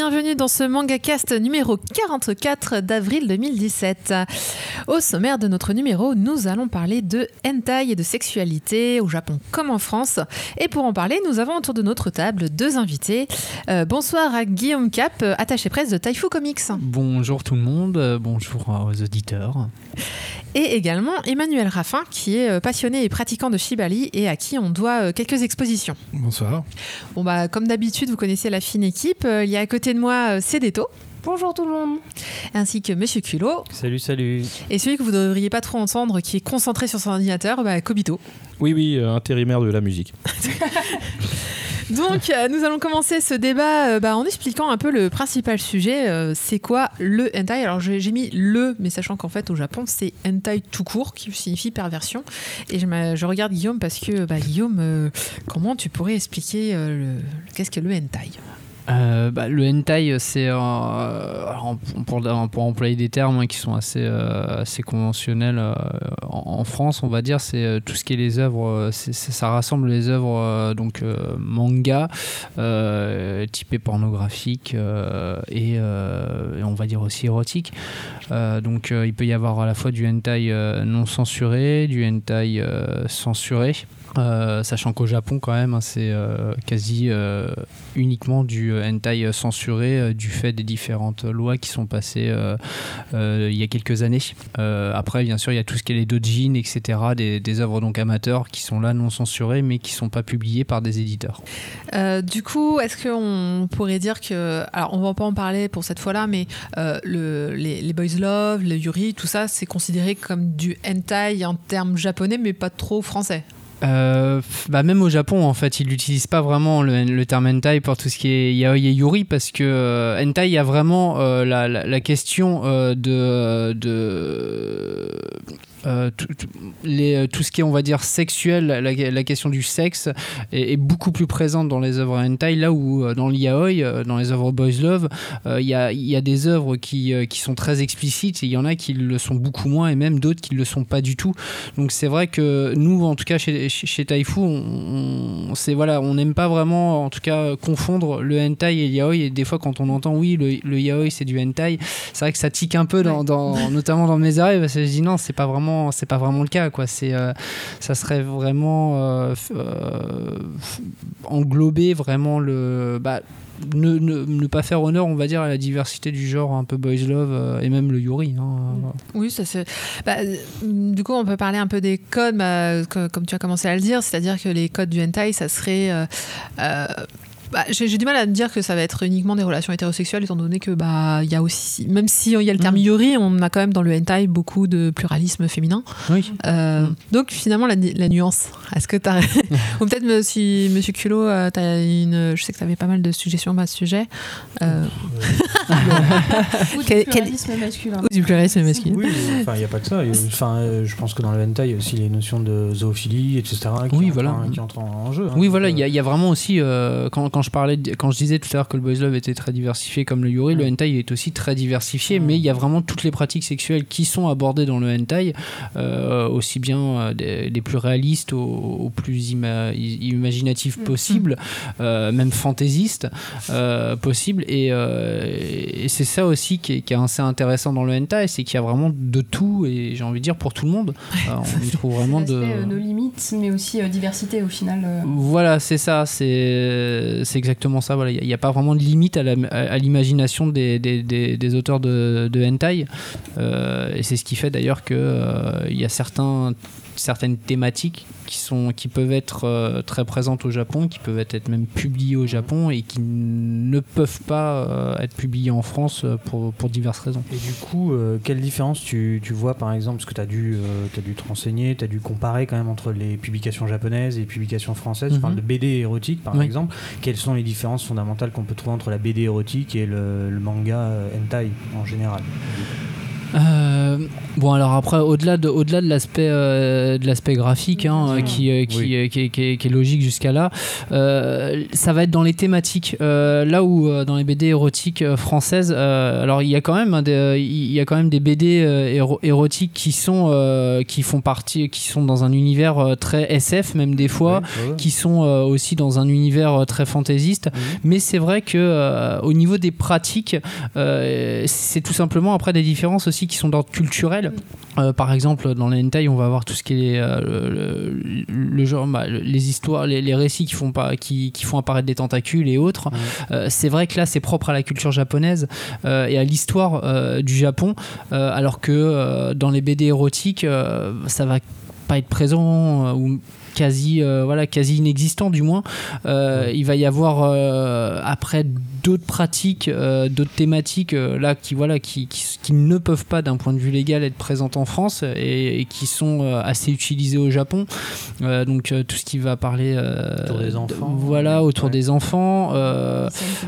Bienvenue dans ce MangaCast numéro 44 d'avril 2017. Au sommaire de notre numéro, nous allons parler de hentai et de sexualité au Japon comme en France. Et pour en parler, nous avons autour de notre table deux invités. Euh, bonsoir à Guillaume Cap, attaché presse de Taifu Comics. Bonjour tout le monde, euh, bonjour aux auditeurs. Et également Emmanuel Raffin, qui est euh, passionné et pratiquant de Shibali et à qui on doit quelques expositions. Bonsoir. Bon bah comme d'habitude, vous connaissez la fine équipe. Il y a à côté de moi Cédéto. Bonjour tout le monde. Ainsi que Monsieur Culot. Salut, salut. Et celui que vous ne devriez pas trop entendre, qui est concentré sur son ordinateur, bah, Kobito. Oui, oui, euh, intérimaire de la musique. Donc, euh, nous allons commencer ce débat euh, bah, en expliquant un peu le principal sujet. euh, c'est quoi le hentai Alors, j'ai mis le, mais sachant qu'en fait, au Japon, c'est hentai tout court, qui signifie perversion. Et je, regarde Guillaume parce que, bah, Guillaume, euh, comment tu pourrais expliquer euh, qu'est-ce que le hentai? Euh, bah, le hentai, c'est euh, pour, employer des termes hein, qui sont assez, euh, assez conventionnels en, France, on va dire, c'est tout ce qui est les œuvres. ça rassemble les œuvres donc manga, typées pornographiques et, et on va dire aussi érotiques. Donc il peut y avoir à la fois du hentai non censuré, du hentai censuré. Euh, sachant qu'au Japon quand même hein, c'est euh, quasi euh, uniquement du hentai censuré du fait des différentes lois qui sont passées il y a quelques années. Après bien sûr il y a tout ce qui est les dojin etc des, œuvres donc amateurs qui sont là non censurées mais qui sont pas publiées par des éditeurs. Du coup, est-ce qu'on pourrait dire que. Alors, on va pas en parler pour cette fois-là, mais le, les, les Boys Love, le Yuri, tout ça, c'est considéré comme du hentai en termes japonais, mais pas trop français? Euh, bah même au Japon, en fait, ils n'utilisent pas vraiment le, terme hentai pour tout ce qui est yaoi et yuri parce que euh, hentai, a vraiment euh, la, la- la question euh, de, de euh, tout, tout- les- tout ce qui est, on va dire, sexuel, la, la question du sexe est, est beaucoup plus présente dans les œuvres hentai, là où euh, dans l'yaoi, euh, dans les œuvres boys love, euh, il y, a, y a des œuvres qui, euh, qui sont très explicites et il y en a qui le sont beaucoup moins et même d'autres qui ne le sont pas du tout. Donc c'est vrai que nous, en tout cas chez, chez, Taifu, on, c'est voilà, on n'aime pas vraiment, en tout cas, confondre le hentai et le yaoi. Et des fois, quand on entend oui, le, le yaoi c'est du hentai, c'est vrai que ça tique un peu, dans, dans- notamment dans mes oreilles, parce que je dis non, c'est pas vraiment, c'est pas vraiment le cas, quoi. C'est, euh, ça serait vraiment euh, euh, englober vraiment le, bah, ne, pas faire honneur, on va dire, à la diversité du genre un peu boys love et même le yuri. hein. Oui, ça c'est. bah, du coup, on peut parler un peu des codes, bah, co- comme tu as commencé à le dire, c'est-à-dire que les codes du hentai, ça serait. Bah, j'ai j'ai du mal à dire que ça va être uniquement des relations hétérosexuelles, étant donné que bah il y a aussi, même si il y a le terme Mhm. yuri, on a quand même dans le hentai beaucoup de pluralisme féminin. Oui. Euh, Mm. Donc finalement la, nuance. Est-ce que tu as ou peut-être monsieur, monsieur Culot, euh, t'as une, je sais que tu avais pas mal de suggestions à ce sujet. Euh, Ou du quel- pluralisme masculin. ou du pluralisme masculin. Oui, enfin, il n'y a pas de ça. Enfin, euh, je pense que dans le hentai, il y a aussi les notions de zoophilie, etc. qui Oui, entrent, voilà. qui entrent en jeu. hein. Oui, voilà, euh, il y, a- y vraiment aussi, euh, quand, quand je parlais, de- quand je disais tout à l'heure que le boys love était très diversifié comme le yuri, le hentai est aussi très diversifié, mais il y a vraiment toutes les pratiques sexuelles qui sont abordées dans le hentai, euh, aussi bien euh, des, des plus réalistes aux, aux plus ima- imaginatifs possibles, euh, même fantaisistes euh, possibles, et, et c'est ça aussi qui est, qui est assez intéressant dans le hentai, c'est qu'il y a vraiment de tout, et j'ai envie de dire pour tout le monde, on y trouve vraiment de... Nos limites, mais aussi diversité au final. Voilà, c'est ça, c'est c'est exactement ça. Voilà, il n'y a, pas vraiment de limite à l'imagination des, auteurs de, hentai, Euh, et c'est ce qui fait d'ailleurs que euh, il y a certaines thématiques qui sont qui peuvent être euh, très présentes au Japon, qui peuvent être même publiées au Japon et qui ne peuvent pas euh, être publiées en France euh, pour, pour diverses raisons. Et du coup, quelle différence tu, tu vois par exemple, parce que tu as, dû, t'as dû te renseigner, tu as dû comparer quand même entre les publications japonaises et les publications françaises, je Mhm. parle de BD érotique par Oui. exemple, quelles sont les différences fondamentales qu'on peut trouver entre la BD érotique et le, le manga hentai en général? Euh, bon alors après au-delà de au-delà de l'aspect euh, de l'aspect graphique hein, Mmh. qui, euh, qui, Oui. euh, qui, est- qui est- qui est logique jusqu'à là euh, ça va être dans les thématiques Euh, là où dans les BD érotiques françaises euh, alors il y a quand même hein, des, il y a quand même des BD éro- érotiques qui sont qui font partie qui sont dans un univers très SF même des fois Ouais, ouais. qui sont aussi dans un univers très fantaisiste. Mhm. Mais c'est vrai que au niveau des pratiques, c'est tout simplement après des différences aussi qui sont d'ordre culturel. Par exemple, dans les hentai, on va avoir tout ce qui est le, le- le genre, bah, le- les histoires, les, les récits qui font pas, qui, qui font apparaître des tentacules et autres. Euh, c'est vrai que là, c'est propre à la culture japonaise euh, et à l'histoire euh, du Japon, alors que dans les BD érotiques, ça va pas être présent ou quasi euh, voilà quasi inexistant du moins. Euh, il va y avoir euh, après d'autres pratiques d'autres thématiques là qui voilà qui, qui, qui ne peuvent pas d'un point de vue légal être présentes en France et, et qui sont assez utilisées au Japon. Donc tout ce qui va parler Autour des de- enfants. voilà autour Ouais. des enfants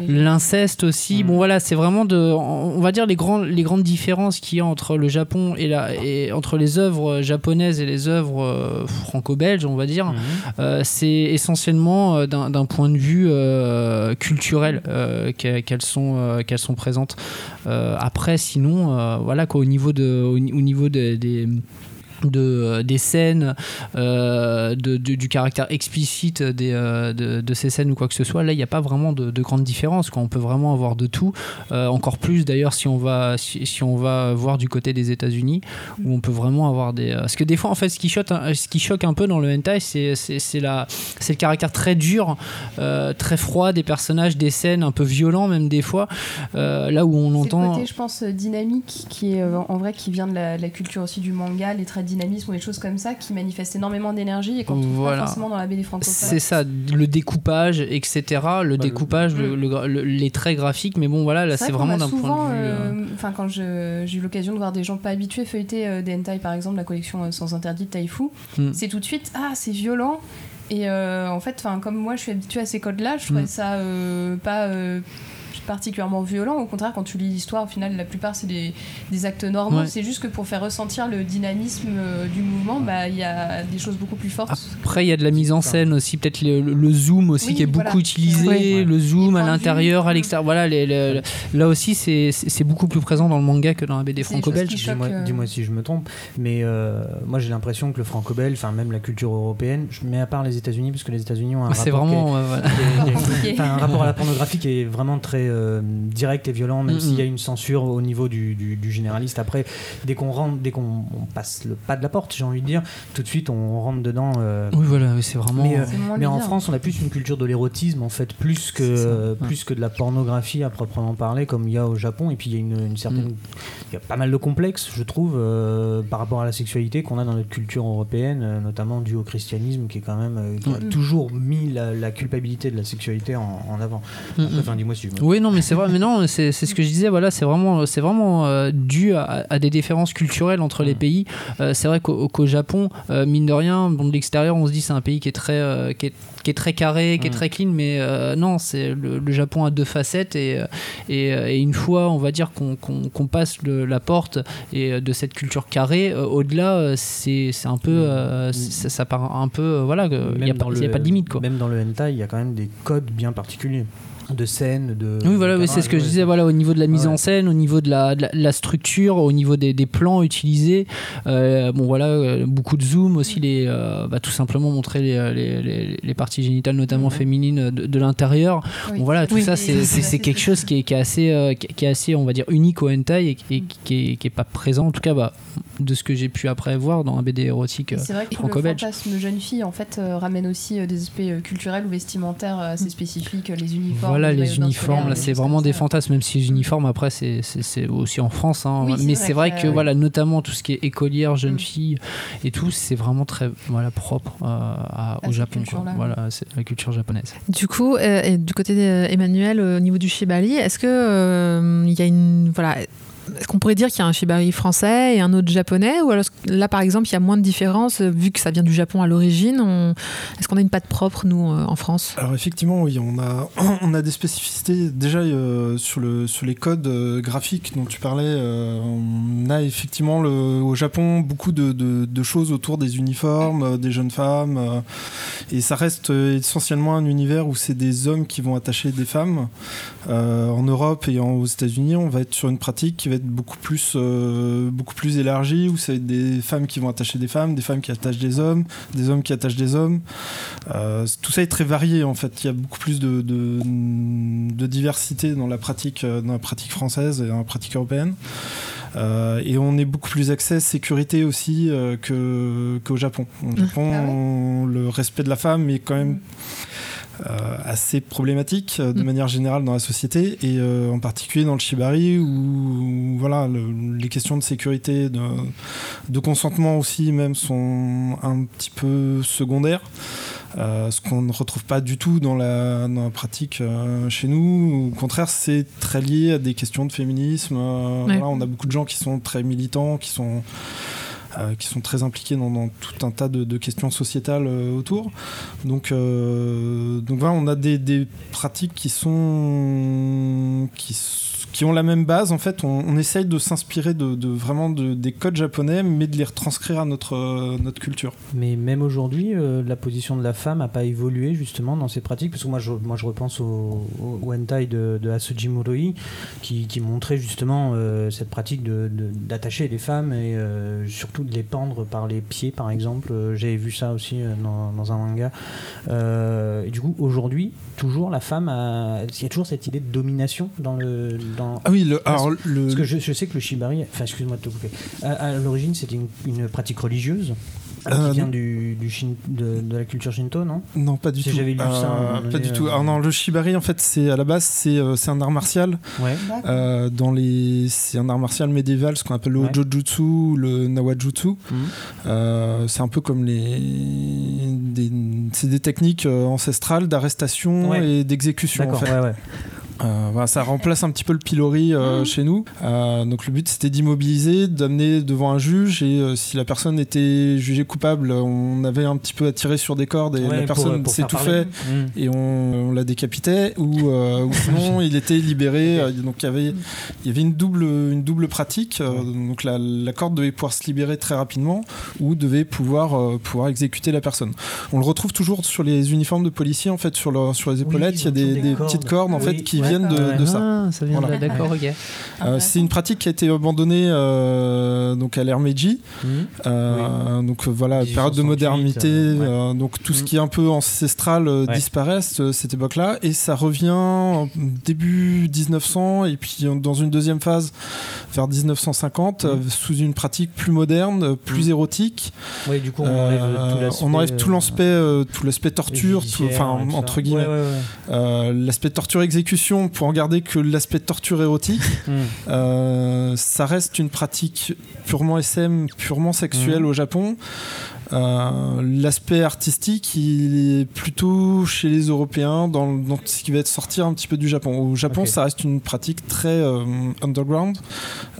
L'inceste aussi, bon voilà, c'est vraiment de, on va dire les grands, les grandes différences qu'il y a entre le Japon et la, et entre les œuvres japonaises et les œuvres franco-belges, on va dire, Mhm. euh, c'est essentiellement euh, d'un point de vue euh, culturel qu'e- qu'elles sont, qu'elles sont présentes. Après, sinon, voilà quoi, au niveau de, au, ni- au niveau de- des de, des scènes, euh, de, de- du caractère explicite des, euh, de, de ces scènes ou quoi que ce soit, là il n'y a pas vraiment de, de grande différence. Quoi. On peut vraiment avoir de tout. Euh, encore plus d'ailleurs si on va si, si on va voir du côté des États-Unis où on peut vraiment avoir des. euh, Parce que des fois en fait ce qui choque, un- ce qui choque un peu dans le hentai c'est c'est c'est c'est le caractère très dur, euh, très froid des personnages, des scènes un peu violents même des fois. Euh, là où on C'est entend. côté, je pense, euh, dynamique qui est euh, en vrai qui vient de la, la culture aussi du manga, les traits de dynamisme ou des choses comme ça qui manifestent énormément d'énergie et qu'on trouve Voilà. pas forcément dans la BD francophone. C'est ça, le découpage, etc. Le Bah, découpage, le- Mm. le les traits graphiques, mais bon voilà, là C'est vrai vraiment d'un point souvent, de vue. euh, euh, Enfin, quand j'ai eu l'occasion de voir des gens pas habitués feuilleter euh, des hentai, par exemple, la collection euh, Sans interdit de Taifu, Mm. c'est tout de suite ah c'est violent. Et euh, en fait, enfin comme moi, je suis habituée à ces codes-là, je trouvais Mm. ça euh, pas euh, particulièrement violent. Au contraire, quand tu lis l'histoire, au final, la plupart c'est des, des actes normaux. Ouais. C'est juste que pour faire ressentir le dynamisme euh, du mouvement, bah il y a des choses beaucoup plus fortes. Après, il y a de la mise en scène aussi, peut-être le, le zoom aussi Oui, qui est beaucoup utilisé, le zoom à l'intérieur, à l'extérieur. Voilà, les- les- là aussi c'est beaucoup plus présent dans le manga que dans la BD franco-belge. Dis-moi euh, dis-moi si je me trompe, mais euh, moi j'ai l'impression que le franco-belge, enfin même la culture européenne, je mets à part les États-Unis parce que les États-Unis ont un rapport qui est- vraiment. ouais, voilà. qui est- qui est- Compliqué. enfin, un rapport à la pornographie qui est vraiment très euh, direct et violent, même Mhm. s'il y a une censure au niveau du, du- du généraliste. Après, dès qu'on rentre, dès qu'on on passe le pas de la porte, j'ai envie de dire, tout de suite on rentre dedans. euh, Oui, voilà, c'est vraiment. Mais, euh, en. France, on a plus une culture de l'érotisme en fait, plus que euh, ouais. plus que de la pornographie à proprement parler, comme il y a au Japon. Et puis il y a une, une certaine, Mm. il y a pas mal de complexes, je trouve, euh, par rapport à la sexualité qu'on a dans notre culture européenne, notamment dû au christianisme, qui est quand même euh, qui a Mm. toujours mis la, la culpabilité de la sexualité en, en avant. Mm. Enfin, dis-moi si je me. Oui, non, mais c'est vrai, mais non, c'est ce que je disais, voilà, c'est vraiment, c'est vraiment euh, dû à, à des différences culturelles entre les Mm. pays. Euh, c'est vrai qu'au Japon, euh, mine de rien, bon, de l'extérieur, on se dit c'est un pays qui est très, qui est, qui est très carré, qui est Mm. très clean, mais non, c'est le, le Japon a deux facettes et, et, et une fois, on va dire qu'on qu'on passe le- la porte et de cette culture carrée, au-delà, c'est un peu, euh, ça, ça part un peu, voilà, il n'y a, pas- y a pas de limite quoi. Même dans le hentai, il y a quand même des codes bien particuliers de scènes, de. Oui, voilà, oui, c'est ce que je disais, voilà, au niveau de la mise Ouais. en scène, au niveau de la, de la, de la structure, au niveau des, des plans utilisés. Euh, bon, voilà, euh, beaucoup de zoom aussi, les, euh, bah, tout simplement montrer les, les, les- les parties génitales, notamment féminines, de, de l'intérieur. Oui. Bon, voilà, tout Oui. ça, c'est c'est c'est- c'est quelque chose qui est, qui est assez, euh, qui est assez, on va dire, unique au hentai et, qui- et qui, est, qui est pas présent, en tout cas, bah, de ce que j'ai pu après voir dans un BD érotique. Et euh, C'est vrai que le franco-belge. fantasme jeune fille en fait euh, ramène aussi euh, des aspects euh, culturels ou vestimentaires euh, assez spécifiques, euh, les uniformes. Voilà, maillots les uniformes, là, c'est vraiment des fantasmes, même si les uniformes, après, c'est- aussi en France. hein. Oui, mais c'est vrai que, que, euh, voilà, notamment tout ce qui est écolière, jeune Mm. fille et tout, c'est vraiment très voilà, propre euh, à- À au Japon. quoi. Voilà, c'est la culture japonaise. Du coup, euh, et du côté d'Emmanuel, au niveau du Shibari, est-ce que euh, il y a une voilà, est-ce qu'on pourrait dire qu'il y a un shibari français et un autre japonais Ou alors là, par exemple, il y a moins de différence vu que ça vient du Japon à l'origine. Est-ce qu'on a une patte propre, nous, en France? Alors effectivement, oui, on a, on a des spécificités. Déjà, sur, le, sur les codes graphiques dont tu parlais, on a effectivement le, au Japon beaucoup de, de, choses autour des uniformes, des jeunes femmes. et ça reste essentiellement un univers où c'est des hommes qui vont attacher des femmes. en Europe et aux États-Unis, on va être sur une pratique va être beaucoup plus, euh, beaucoup plus élargie, où c'est des femmes qui vont attacher des femmes, des femmes qui attachent des hommes, des hommes qui attachent des hommes. Euh, tout ça est très varié en fait. Il y a beaucoup plus de, de, diversité dans la pratique, euh, dans la pratique française et dans la pratique européenne. et on est beaucoup plus axé sécurité aussi qu'au Japon. Au Japon, ah le respect de la femme est quand même euh, assez problématique euh, de mm. manière générale dans la société et euh, en particulier dans le shibari où, voilà les questions de sécurité de, de, consentement aussi même sont un petit peu secondaires ce qu'on ne retrouve pas du tout dans la, dans la pratique chez nous. Au contraire, c'est très lié à des questions de féminisme. on a beaucoup de gens qui sont très militants, qui sont euh, qui sont très impliqués dans, tout un tas de, questions sociétales euh, autour. Donc, euh, donc voilà, on a des, des pratiques qui sont, qui sont qui ont la même base. En fait, on, essaye de s'inspirer de, vraiment des codes japonais, mais de les retranscrire à notre, euh, notre culture. Mais même aujourd'hui, euh, la position de la femme n'a pas évolué justement dans ces pratiques? Parce que moi, je, moi, je repense au, au hentai de, de Asuji Muroi, qui, montrait justement euh, cette pratique d'attacher les femmes et surtout de les pendre par les pieds, par exemple. J'avais vu ça aussi dans, un manga. et du coup, aujourd'hui, toujours la femme, il y a toujours cette idée de domination dans le ah oui, le, alors, parce, que je, sais que le shibari, enfin excuse-moi de te couper, à, l'origine c'était une, pratique religieuse. Euh, qui vient du, de, la culture shinto, non? Non, pas du tout. J'avais lu ça. pas du tout. Alors non, le shibari, en fait, c'est à la base, c'est euh, un art martial. Ouais. Euh, dans les, c'est un art martial médiéval, ce qu'on appelle le ouais. Jojutsu, le nawajutsu. Mhm. c'est un peu comme les, c'est des techniques ancestrales d'arrestation et d'exécution. En fait. Ouais, ouais. Euh, ça remplace un petit peu le pilori euh, mmh. chez nous. Euh, donc le but c'était d'immobiliser, d'amener devant un juge et si la personne était jugée coupable, on avait un petit peu à tirer sur des cordes et la personne s'étouffait mmh. et on, la décapitait ou, ou sinon il était libéré. donc il y avait, il y avait une, double, une double pratique. donc la, la, corde devait pouvoir se libérer très rapidement ou devait pouvoir, pouvoir exécuter la personne. On le retrouve toujours sur les uniformes de policiers en fait, sur, sur les épaulettes, il y a des, petites cordes en fait qui de, ça. Ah, ça vient d'accord, ok. Euh, c'est une pratique qui a été abandonnée euh, donc à l'ère Meiji. Mmh. Euh, donc voilà, période de modernité. donc tout ce mmh. qui est un peu ancestral disparaît cette époque-là et ça revient début 1900 et puis dans une deuxième phase vers 1950 mmh. sous une pratique plus moderne, plus érotique. Oui, du coup on enlève tout l'aspect, tout l'aspect torture, enfin entre guillemets, l'aspect torture exécution pour en garder que l'aspect de torture érotique, hmm. euh, ça reste une pratique purement SM, purement sexuelle hmm. au Japon. Euh, l'aspect artistique, il est plutôt chez les Européens, dans, ce qui va être sortir un petit peu du Japon. Au Japon, ça reste une pratique très euh, underground,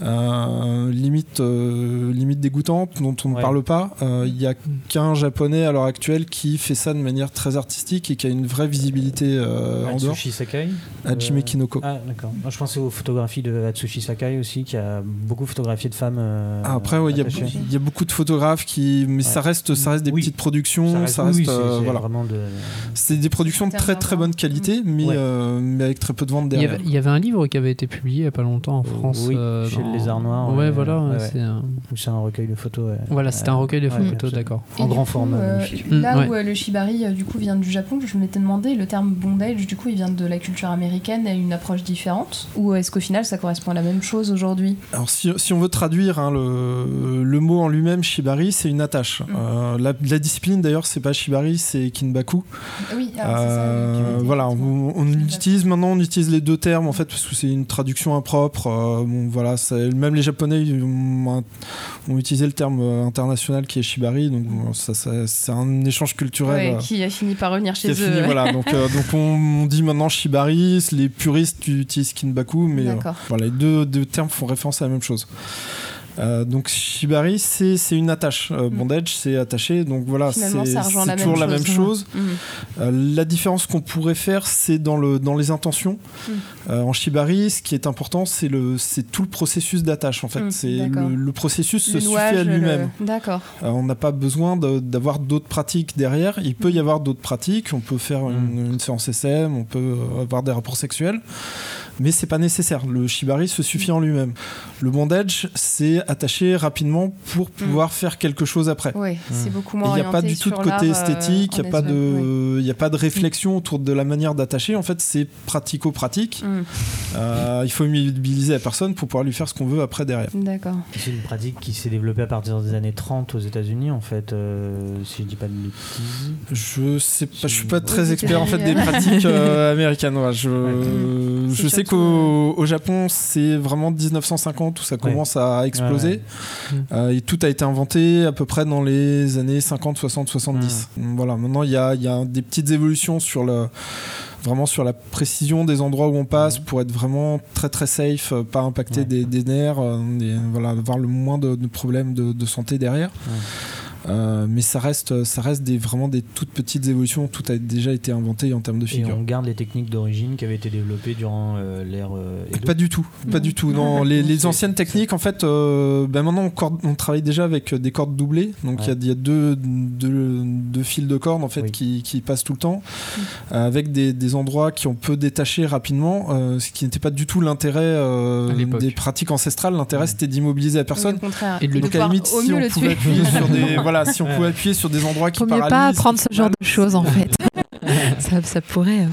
euh, limite, limite dégoûtante, dont on ne parle pas. Il n'y a qu'un japonais à l'heure actuelle qui fait ça de manière très artistique et qui a une vraie visibilité en dehors. Atsushi Sakai Hajime Kinoko. Ah, d'accord. Je pensais aux photographies de Atsushi Sakai aussi, qui a beaucoup photographié de femmes. Ah, après, il y, a beaucoup de photographes qui. Mais ça reste ça reste des petites productions, ça reste, vraiment c'est des productions de très très bonne qualité, mais, euh, mais avec très peu de ventes derrière. Il y, avait, un livre qui avait été publié il y a pas longtemps en France, euh, chez les Lézard Noir. Ouais, voilà, c'est un... un... recueil de photos. Voilà, c'était un recueil de photos, d'accord. En grand format. Euh, là où le shibari du coup vient du Japon, je m'étais demandé le terme bondage du coup il vient de la culture américaine et une approche différente, ou est-ce qu'au final ça correspond à la même chose aujourd'hui? Alors si, si, on veut traduire hein, le, le, mot en lui-même shibari, c'est une attache. Mm. La, la, discipline d'ailleurs, c'est pas Shibari, c'est Kinbaku. Oui, ah, euh, voilà, on, utilise maintenant, on utilise les deux termes en fait parce que c'est une traduction impropre. Euh, bon, voilà, même les Japonais ont ont utilisé le terme euh, international qui est shibari, donc ça, ça- c'est un échange culturel. Ouais, euh, qui a fini par revenir chez eux. fini, voilà. Donc, euh, donc on, on dit maintenant shibari, les puristes utilisent kinbaku, mais euh, voilà, les deux, deux termes font référence à la même chose. Euh, donc shibari, c'est une attache. Euh, Mm. bondage, c'est attaché. Donc voilà, c'est la même toujours la chose. même chose. Mhm. Euh, la différence qu'on pourrait faire, c'est dans, le, dans les intentions. Mm. Euh, en shibari, ce qui est important, c'est tout le processus d'attache. En fait, Mm, c'est le, le processus se suffit à le- lui-même. D'accord. Euh, on n'a pas besoin d'avoir d'autres pratiques derrière. Il peut y avoir d'autres pratiques. On peut faire une, une séance SM, on peut avoir des rapports sexuels, mais c'est pas nécessaire. Le shibari se suffit en lui-même. Le bondage, c'est attaché rapidement pour pouvoir faire quelque chose après. Oui, c'est beaucoup moins Il n'y a pas du tout de côté euh, esthétique, il n'y a, pas de- il y a pas de réflexion autour de la manière d'attacher. En fait, c'est pratico-pratique. Mm. Euh, il faut immobiliser la personne pour pouvoir lui faire ce qu'on veut après derrière. D'accord. C'est une pratique qui s'est développée à partir des années 30 aux États-Unis, en fait, euh, si je dis pas de bêtises. Je sais pas, je suis pas très expert en fait des pratiques euh, américaines. ouais. Je, Mm. sais surtout, qu'au au Japon, c'est vraiment 1950 où ça commence à exploser. Ouais, ouais. Euh, et tout a été inventé à peu près dans les années 50, 60, 70. Voilà, maintenant il y a, il y a des petites évolutions sur le vraiment sur la précision des endroits où on passe pour être vraiment très très safe, euh, pas impacter Ouais. des, des nerfs, euh, et, voilà, avoir le moins de, de problèmes de, de santé derrière. Euh, mais ça reste, ça reste des, vraiment des toutes petites évolutions. Tout a déjà été inventé en termes de Et figure. on garde les techniques d'origine qui avaient été développées durant euh, l'ère euh. Pas du tout, pas Non. du tout. Non, les, anciennes techniques, en fait, euh, ben maintenant on, corde- on travaille déjà avec des cordes doublées. Donc il y a- Ouais. il y, a deux, deux, deux fils de cordes en fait Oui. qui, qui passent tout le temps, euh, avec des, des endroits qui on peut détacher rapidement, euh, ce qui n'était pas du tout l'intérêt euh, des pratiques ancestrales. L'intérêt Ouais. c'était d'immobiliser la personne. Oui, au contraire. Et de le- Donc à la limite, si on pouvait appuyer sur des, voilà, si on pouvait appuyer sur des endroits qui Faut mieux pas qui ce genre de choses en fait. ça, ça pourrait. euh,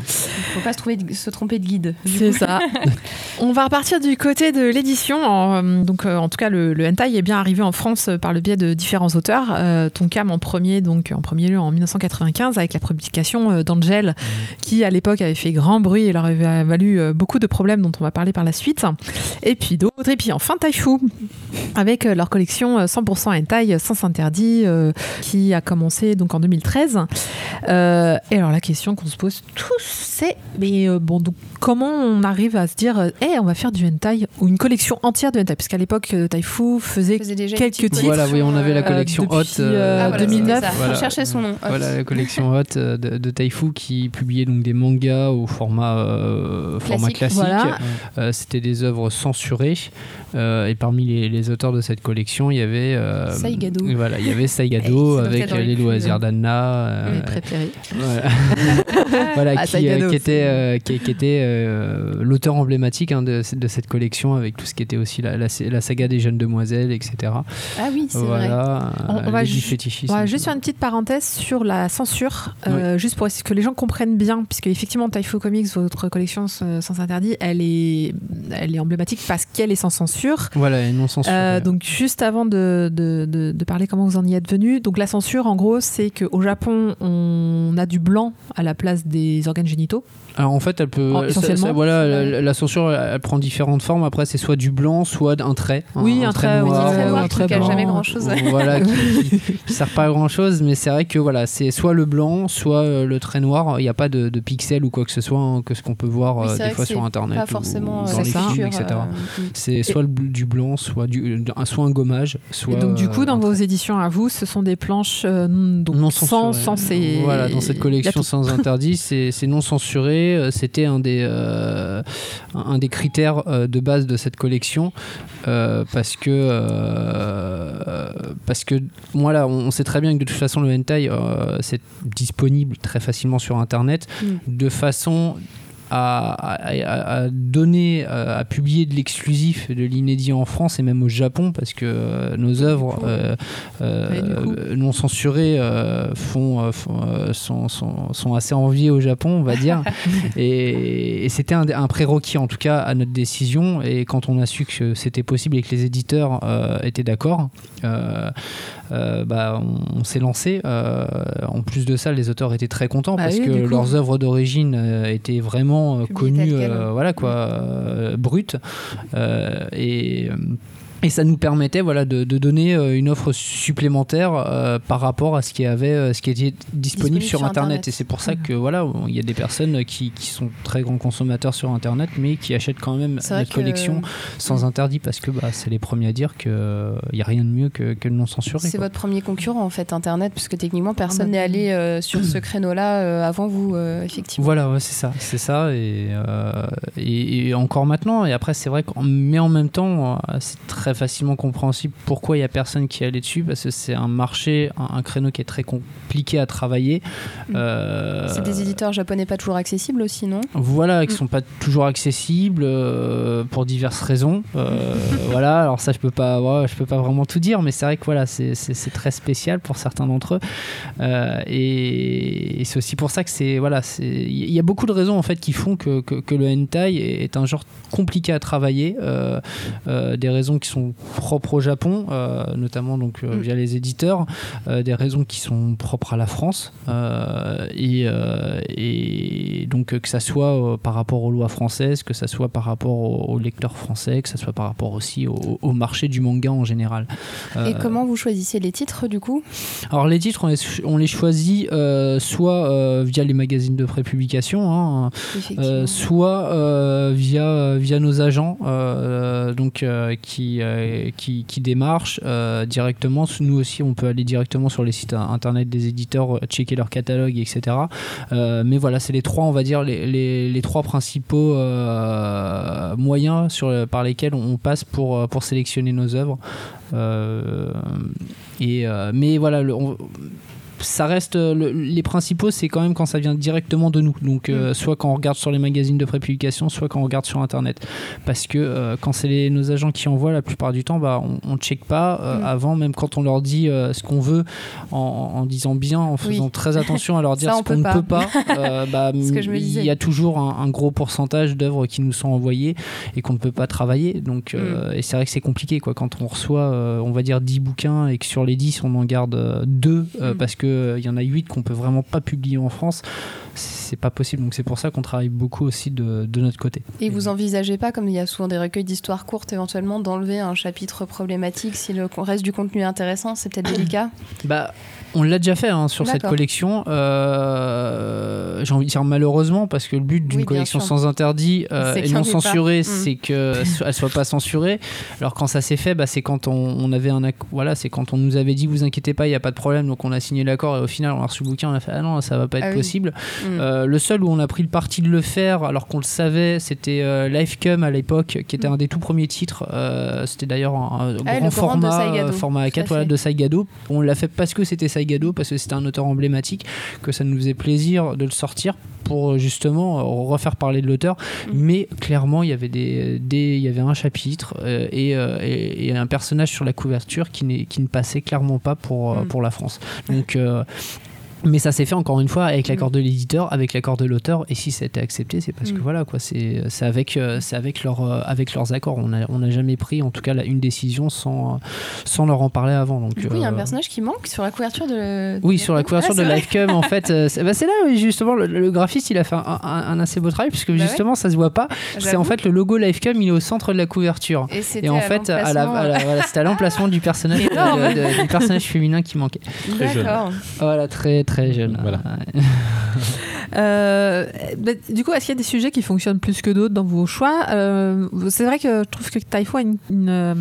Faut pas se, trouver de- se tromper de guide. C'est ça. On va repartir du côté de l'édition. En, euh, Donc, euh, en tout cas, le, le hentai est bien arrivé en France euh, par le biais de différents auteurs. Euh, Tonkam en premier, donc en premier lieu en 1995 avec la publication d'Angel, qui à l'époque avait fait grand bruit et leur avait valu beaucoup de problèmes dont on va parler par la suite. Et puis d'autres. Et puis enfin Taifu avec leur collection euh, 100% hentai sans interdit euh, qui a commencé donc en 2013. Euh, et alors la question qu'on se pose tous, c'est mais euh, bon donc comment on arrive à se dire, euh, Eh, on va faire du hentai ou une collection entière de hentai? Parce qu'à l'époque euh, Taifu faisait faisait déjà quelques titres. Voilà, oui, on avait la collection Hot. euh, Ah, voilà, 2009. c'était ça. Voilà. On cherchait son nom. Hot. Voilà la collection Hot de, de Taifu qui publiait donc des mangas au format, euh, format Classique. Voilà. Euh, C'était des œuvres censurées euh, et parmi les, les auteurs de cette collection, il y avait euh, Saigado. Voilà, il y avait Eh, Saigado c'est avec les loisirs d'Anna. euh, Mes préférés. voilà, Voilà, Ah, qui, Saigado, euh, qui était, euh, qui, qui était euh, l'auteur emblématique hein, de, de cette collection avec tout ce qui était aussi la, la, la saga des jeunes demoiselles, etc. Ah oui, c'est vrai. On- on euh, va. Ouais, juste faire une petite parenthèse sur la censure, euh, juste pour que les gens comprennent bien, puisque effectivement Taifu Comics, votre collection euh, sans interdit, elle est, elle est emblématique parce qu'elle est sans censure. Voilà, et non censuré. Euh, donc juste avant de, de, de- de parler comment vous en y êtes venu, donc la censure en gros c'est qu'au Japon on a du blanc à la place des organes génitaux. Alors en fait, elle peut. Essentiellement. ça- voilà, la, la censure, elle, prend différentes formes. Après, c'est soit du blanc, soit un trait. Oui, un trait, oui, noir, un trait ou noir un qui trait jamais grand-chose. Voilà, qui, qui- qui sert pas à grand chose. Mais c'est vrai que voilà, c'est soit le blanc, soit euh, le trait noir. Il n'y a pas de, de pixels ou quoi que ce soit hein, que ce qu'on peut voir Oui, euh, des fois sur c'est internet Pas ou forcément dans euh, les films, sûr, etc. euh. C'est soit le du blanc, soit du, un- soit un gommage, soit. Et donc du coup dans vos trait. éditions à vous, ce sont des planches euh, donc, non sans, censuré. sans ces... Voilà, dans cette collection sans interdit, c'est non censuré. Euh, C'était un des euh, un un des critères euh, de base de cette collection parce que parce que moi là, on sait très bien que de toute façon le hentai c'est disponible très facilement sur internet Mm. de façon à, à- à- à donner, euh, à publier de l'exclusif, de l'inédit en France et même au Japon, parce que euh, nos œuvres euh, Ouais, non censurées font, font, sont, sont- sont assez enviées au Japon, on va dire. et et c'était un, un prérequis en tout cas à notre décision. Et quand on a su que c'était possible et que les éditeurs étaient d'accord, euh, bah, on, on s'est lancé. Euh, en plus de ça, les auteurs étaient très contents Ah parce oui, que leurs œuvres d'origine euh, étaient vraiment connues, voilà quoi, euh, brutes. Et Et ça nous permettait voilà, de, de donner euh, une offre supplémentaire euh, par rapport à ce qui, avait, euh, ce qui était disponible, Disponible sur, sur Internet. Internet. Et c'est pour ça que voilà, il y a des personnes qui, qui sont très grands consommateurs sur Internet, mais qui achètent quand même que- collection sans interdit parce que bah, c'est les premiers à dire qu'il n'y a rien de mieux que, que le non censuré. C'est votre premier concurrent en fait, Internet, puisque techniquement personne bah, n'est allé euh, sur ce créneau-là euh, avant vous, euh, effectivement. Voilà, ouais, c'est ça, c'est ça, et, euh, et, et encore maintenant. Et après, c'est vrai qu'en mais en même temps, c'est très facilement compréhensible pourquoi il y a personne qui est allé dessus, parce que c'est un marché, un, un créneau qui est très compliqué à travailler. Mm. Euh, C'est des éditeurs japonais pas toujours accessibles aussi, non? Voilà, qui Mm. sont pas toujours accessibles euh, pour diverses raisons. Euh, voilà, alors ça je peux pas, je peux pas vraiment tout dire, mais c'est vrai que voilà, c'est très spécial pour certains d'entre eux. Euh, et et c'est aussi pour ça que c'est voilà, c'est il y a beaucoup de raisons en fait qui font que, que, que le hentai est un genre compliqué à travailler. euh, euh, des raisons qui sont propres au Japon, euh, notamment donc euh, Mm. via les éditeurs, euh, des raisons qui sont propres à la France et, et donc que ça soit par rapport aux lois françaises, que ça soit par rapport aux, aux lecteurs français, que ça soit par rapport aussi au, au marché du manga en général. Et comment vous choisissez les titres du coup? Alors les titres, on les, on les choisit soit via les magazines de prépublication, hein, soit via, via nos agents donc, qui, euh, qui, qui démarchent euh, directement. Nous aussi, on peut aller directement sur les sites internet des éditeurs, euh, checker leur catalogue, etc. Mais voilà, c'est les trois, on va dire, les, trois principaux moyens sur, par lesquels on passe pour, pour sélectionner nos œuvres. Et, mais voilà, le- ça reste euh, le- les principaux c'est quand même quand ça vient directement de nous donc euh, soit quand on regarde sur les magazines de prépublication soit quand on regarde sur internet parce que euh, quand c'est les- nos agents qui envoient la plupart du temps bah on, on check pas euh, Mm. avant même quand on leur dit ce qu'on veut en, en disant bien en faisant Oui. très attention à leur dire Ça, ce on qu'on ne peut pas bah, il y a toujours un, un gros pourcentage d'œuvres qui nous sont envoyées et qu'on ne peut pas travailler donc Mm. et c'est vrai que c'est compliqué quoi quand on reçoit on va dire 10 bouquins et que sur les 10 on en garde euh, deux euh, Mm. parce que euh, il y en a 8 qu'on peut vraiment pas publier en France c'est pas possible. Donc c'est pour ça qu'on travaille beaucoup aussi de, de notre côté. Et vous envisagez pas, comme il y a souvent des recueils d'histoires courtes, éventuellement d'enlever un chapitre problématique si le reste du contenu est intéressant? C'est peut-être délicat? Bah, on l'a déjà fait hein, sur cette collection. Euh, J'ai envie de dire malheureusement, parce que le but d'une Oui, collection sûr. sans interdit euh, et non censurée, Mm. c'est qu'elle ne soit pas censurée. Alors quand ça s'est fait, bah, c'est quand on, on avait un voilà, c'est quand on nous avait dit vous inquiétez pas, il n'y a pas de problème, donc on a signé l'accord et au final on a reçu le bouquin, on a fait ah non ça va pas être Ah oui. possible. Mm. Euh, le seul où on a pris le parti de le faire, alors qu'on le savait, c'était euh, Lifecum à l'époque, qui était un des tout premiers titres. C'était d'ailleurs un, un Ah, grand grand format, euh, format à A4 voilà, fait. de Saigado. On l'a fait parce que c'était Saigado, parce que c'était un auteur emblématique, que ça nous faisait plaisir de le sortir pour euh, justement euh, refaire parler de l'auteur. Mm. Mais clairement, il y avait des, des- il y avait un chapitre euh, et, euh, et- et un personnage sur la couverture qui, qui ne passait clairement pas pour, Mm. pour la France. Donc euh, mais ça s'est fait encore une fois avec Mm. l'accord de l'éditeur, avec l'accord de l'auteur. Et si ça a été accepté, c'est parce que Mm. voilà quoi, c'est c'est avec euh, c'est avec leur euh, avec leurs accords. On a on n'a jamais pris en tout cas là, une décision sans sans leur en parler avant. Donc Du coup, il y a un euh, personnage qui manque sur la couverture de. oui, sur la couverture Ah, de. Lifecum, en fait, euh, c'est bah, là où justement le, le graphiste il a fait un, un- un assez beau travail puisque Bah ouais. justement ça se voit pas. C'est en fait le logo Lifecum, il est au centre de la couverture. Et, Et en à fait, à la, à la- voilà, c'était à l'emplacement du personnage, Énorme. de- de- du personnage féminin qui manquait. Très. Voilà, très très jeune. Voilà. Ouais. Euh, bah, du coup, est-ce qu'il y a des sujets qui fonctionnent plus que d'autres dans vos choix? Euh, C'est vrai que je trouve que Taifo a une, une, euh,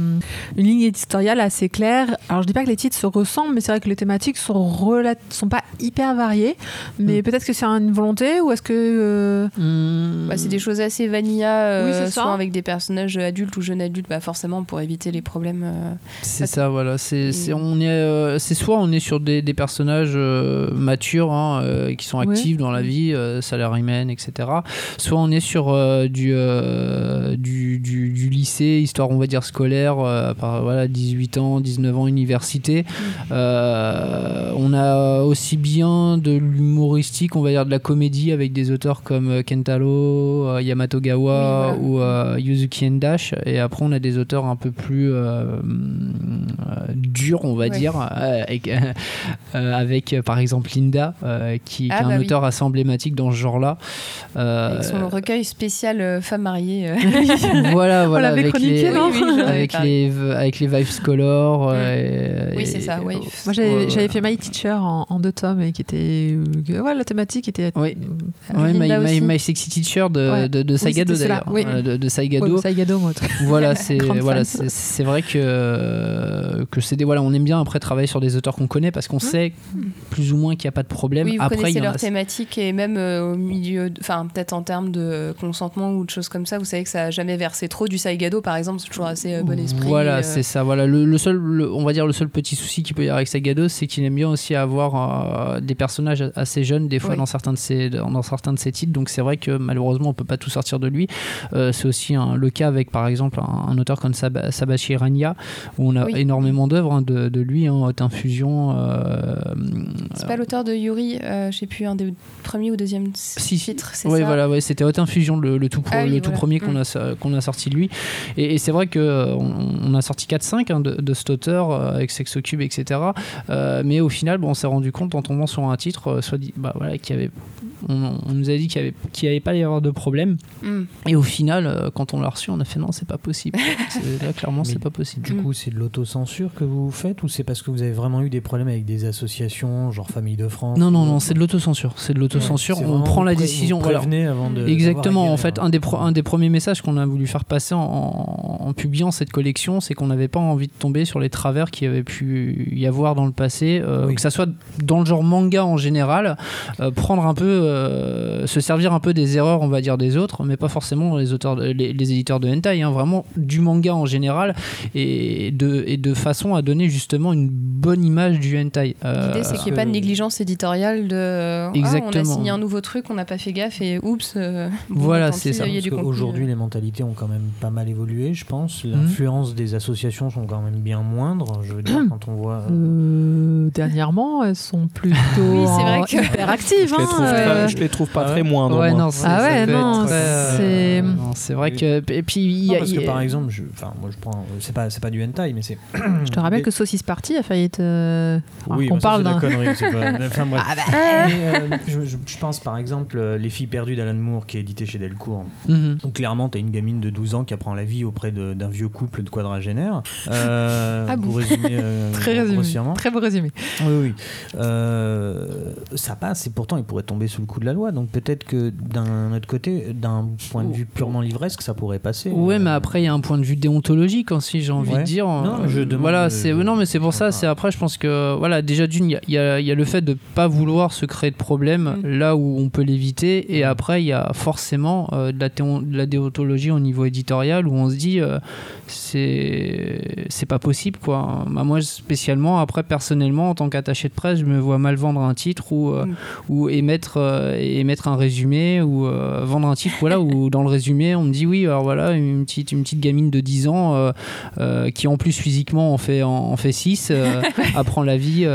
une ligne éditoriale assez claire. Alors, je dis pas que les titres se ressemblent, mais c'est vrai que les thématiques sont, sont pas hyper variées. Mais Mm. peut-être que c'est une volonté ou est-ce que. euh, Hum, Bah, c'est des choses assez vanilla, euh, Oui, souvent avec des personnages adultes ou jeunes adultes, bah forcément pour éviter les problèmes. euh, C'est ça, voilà. C'est, c'est- Mm. on est, euh, c'est soit on est sur des, des personnages euh, matures hein, euh, qui sont Ouais. actifs dans la vie, euh, salarymen, etc. Soit on est sur euh, du, euh, du, du, du lycée, histoire on va dire scolaire, par voilà 18 ans, 19 ans, université. Euh, on a aussi bien de l'humoristique, on va dire de la comédie avec des auteurs comme Kentaro, Yamato Gawa Oui, ou Yuzuki Endash. Et après, on a des auteurs un peu plus euh, euh, dur, on va Ouais. dire, avec, avec par exemple Linda, euh, qui, qui Ah, est un bah oui. auteur assez emblématique dans ce genre-là. Euh, Avec son recueil spécial euh, femmes mariées. voilà, voilà, avec chroniqué, les, non Oui, oui, avais avec les, avec les Vives Color. euh, Oui, et- c'est ça. Moi, j'avais fait My Teacher en, en deux tomes et qui était. euh, ouais, la thématique était. Oui. euh, Ouais, My, Sexy Teacher de, Ouais. de, de Saigado d'ailleurs. oui. De, de Saigado. Ouais, Saigado, moi. voilà, c'est voilà, fan. c'est c'est vrai que euh, que c'est des voilà, on aime bien après travailler sur des auteurs qu'on connaît parce qu'on sait plus ou moins qu'il n'y a pas de problème. Oui, vous après, connaissez leur a- thématique et même euh, au milieu, enfin peut-être en termes de consentement ou de choses comme ça, vous savez que ça a jamais versé trop. Du Saigado par exemple, c'est toujours assez euh, bon esprit. Voilà, euh, c'est ça. Voilà, le, le seul, le- on va dire le seul petit souci qu'il peut y avoir avec Sagado, c'est qu'il aime bien aussi avoir des personnages assez jeunes des fois Oui. dans certains de ses dans certains de ses titres. Donc c'est vrai que malheureusement on peut pas tout sortir de lui. C'est aussi le cas avec par exemple un, un auteur comme Sab Sabashi Rania où on a Oui. énormément d'œuvres hein, de, de lui, hein, Haute Infusion. euh, C'est pas l'auteur de Yuri, euh, je sais plus, un des premiers ou deuxième Si, titres, c'est Oui, ça voilà, ouais, c'était Haute Infusion, le, le tout, pro- Ah oui, le tout voilà. premier qu'on Mm. a, qu'on a sorti de lui. Et, et c'est vrai qu'on on a sorti 4-5 hein, de, de cet auteur euh, avec Sexo Cube, etc. Euh, mais au final, bon, on s'est rendu compte en tombant sur un titre, euh, soit dit, bah, voilà, qu'il y avait, on, on nous a dit qu'il n'y avait, y avait pas à y avoir de problème. Hmm. Et au final, euh, quand on l'a reçu, on a fait non, c'est pas possible. Là, clairement, c'est pas possible. Du coup, c'est de l'autocensure que vous faites ou c'est parce que vous avez vraiment eu des problèmes avec des associations, genre Famille de France Non, non, non, c'est de l'autocensure. C'est de l'autocensure. C'est on prend la décision. vous voilà. prévenez avant de- Exactement, en fait, un des, pro- un des premiers messages qu'on a voulu faire passer en, en- en publiant cette collection, c'est qu'on n'avait pas envie de tomber sur les travers qu'il y avait pu y avoir dans le passé, euh, Oui. que ça soit dans le genre manga en général, euh, prendre un peu, euh, se servir un peu des erreurs, on va dire, des autres, mais pas forcément les auteurs, les éditeurs de hentai, hein, vraiment du manga en général, et de, et de façon à donner justement une bonne image du hentai. Euh, L'idée, c'est qu'il n'y ait pas de négligence éditoriale de. ah, on a Exactement. signé un nouveau truc, on n'a pas fait gaffe et oups. euh, Voilà, c'est ça. Il y a Parce du contenu. qu'aujourd'hui, les mentalités ont quand même pas mal évolué, je pense. Mhm. L'influence des associations sont quand même bien moindres. Je veux dire, quand on voit. euh, Euh, dernièrement, elles sont plutôt Oui, c'est vrai en- que- hyper actives. Je les hein, trouve, euh, pas, je les trouve pas Ah très ouais moindres. Ouais, moi. non, c'est- Ah ça ouais, non, euh, c'est- vrai que et puis il y non, a, parce que par exemple, je, enfin, moi je prends, c'est pas, c'est pas du hentai, mais c'est. Je te rappelle que Saucisse Party a failli être. euh, qu'on bah, parle d'un. Enfin, bref. Ah bah. Mais, euh, je, je- je pense par exemple euh, Les filles perdues d'Alan Moore qui est édité chez Delcourt. Mhm. Donc clairement, t'as une gamine de 12 ans qui apprend la vie auprès de- d'un vieux couple de quadragénaires. Euh, Ah bon pour résumer euh, Très résumé. Très beau résumé. Oui, oui. Euh, ça passe et pourtant il pourrait tomber sous le coup de la loi. Donc peut-être que d'un autre côté, d'un point de vue purement livresque, ça pourrait passer. Ouais, Euh, mais après il y a un point de vue déontologique aussi, j'ai envie Ouais. de dire. Non, Euh, je demande, voilà, euh, c'est non, mais c'est pour ça. C'est après, je pense que voilà, déjà d'une, y y, il y a le fait de pas vouloir se créer de problèmes Mm. là où on peut l'éviter, Mm. et après il y a forcément euh, de, la de la déontologie au niveau éditorial où on se dit euh, c'est pas possible quoi. Bah, moi spécialement, après personnellement en tant qu'attaché de presse, je me vois mal vendre un titre ou euh, Mm. ou émettre euh, émettre un résumé ou euh, vendre un titre voilà où dans le résumé on me dit oui alors voilà une petite une petite gamine de 10 ans qui en plus physiquement en fait en, en fait 6 apprend la vie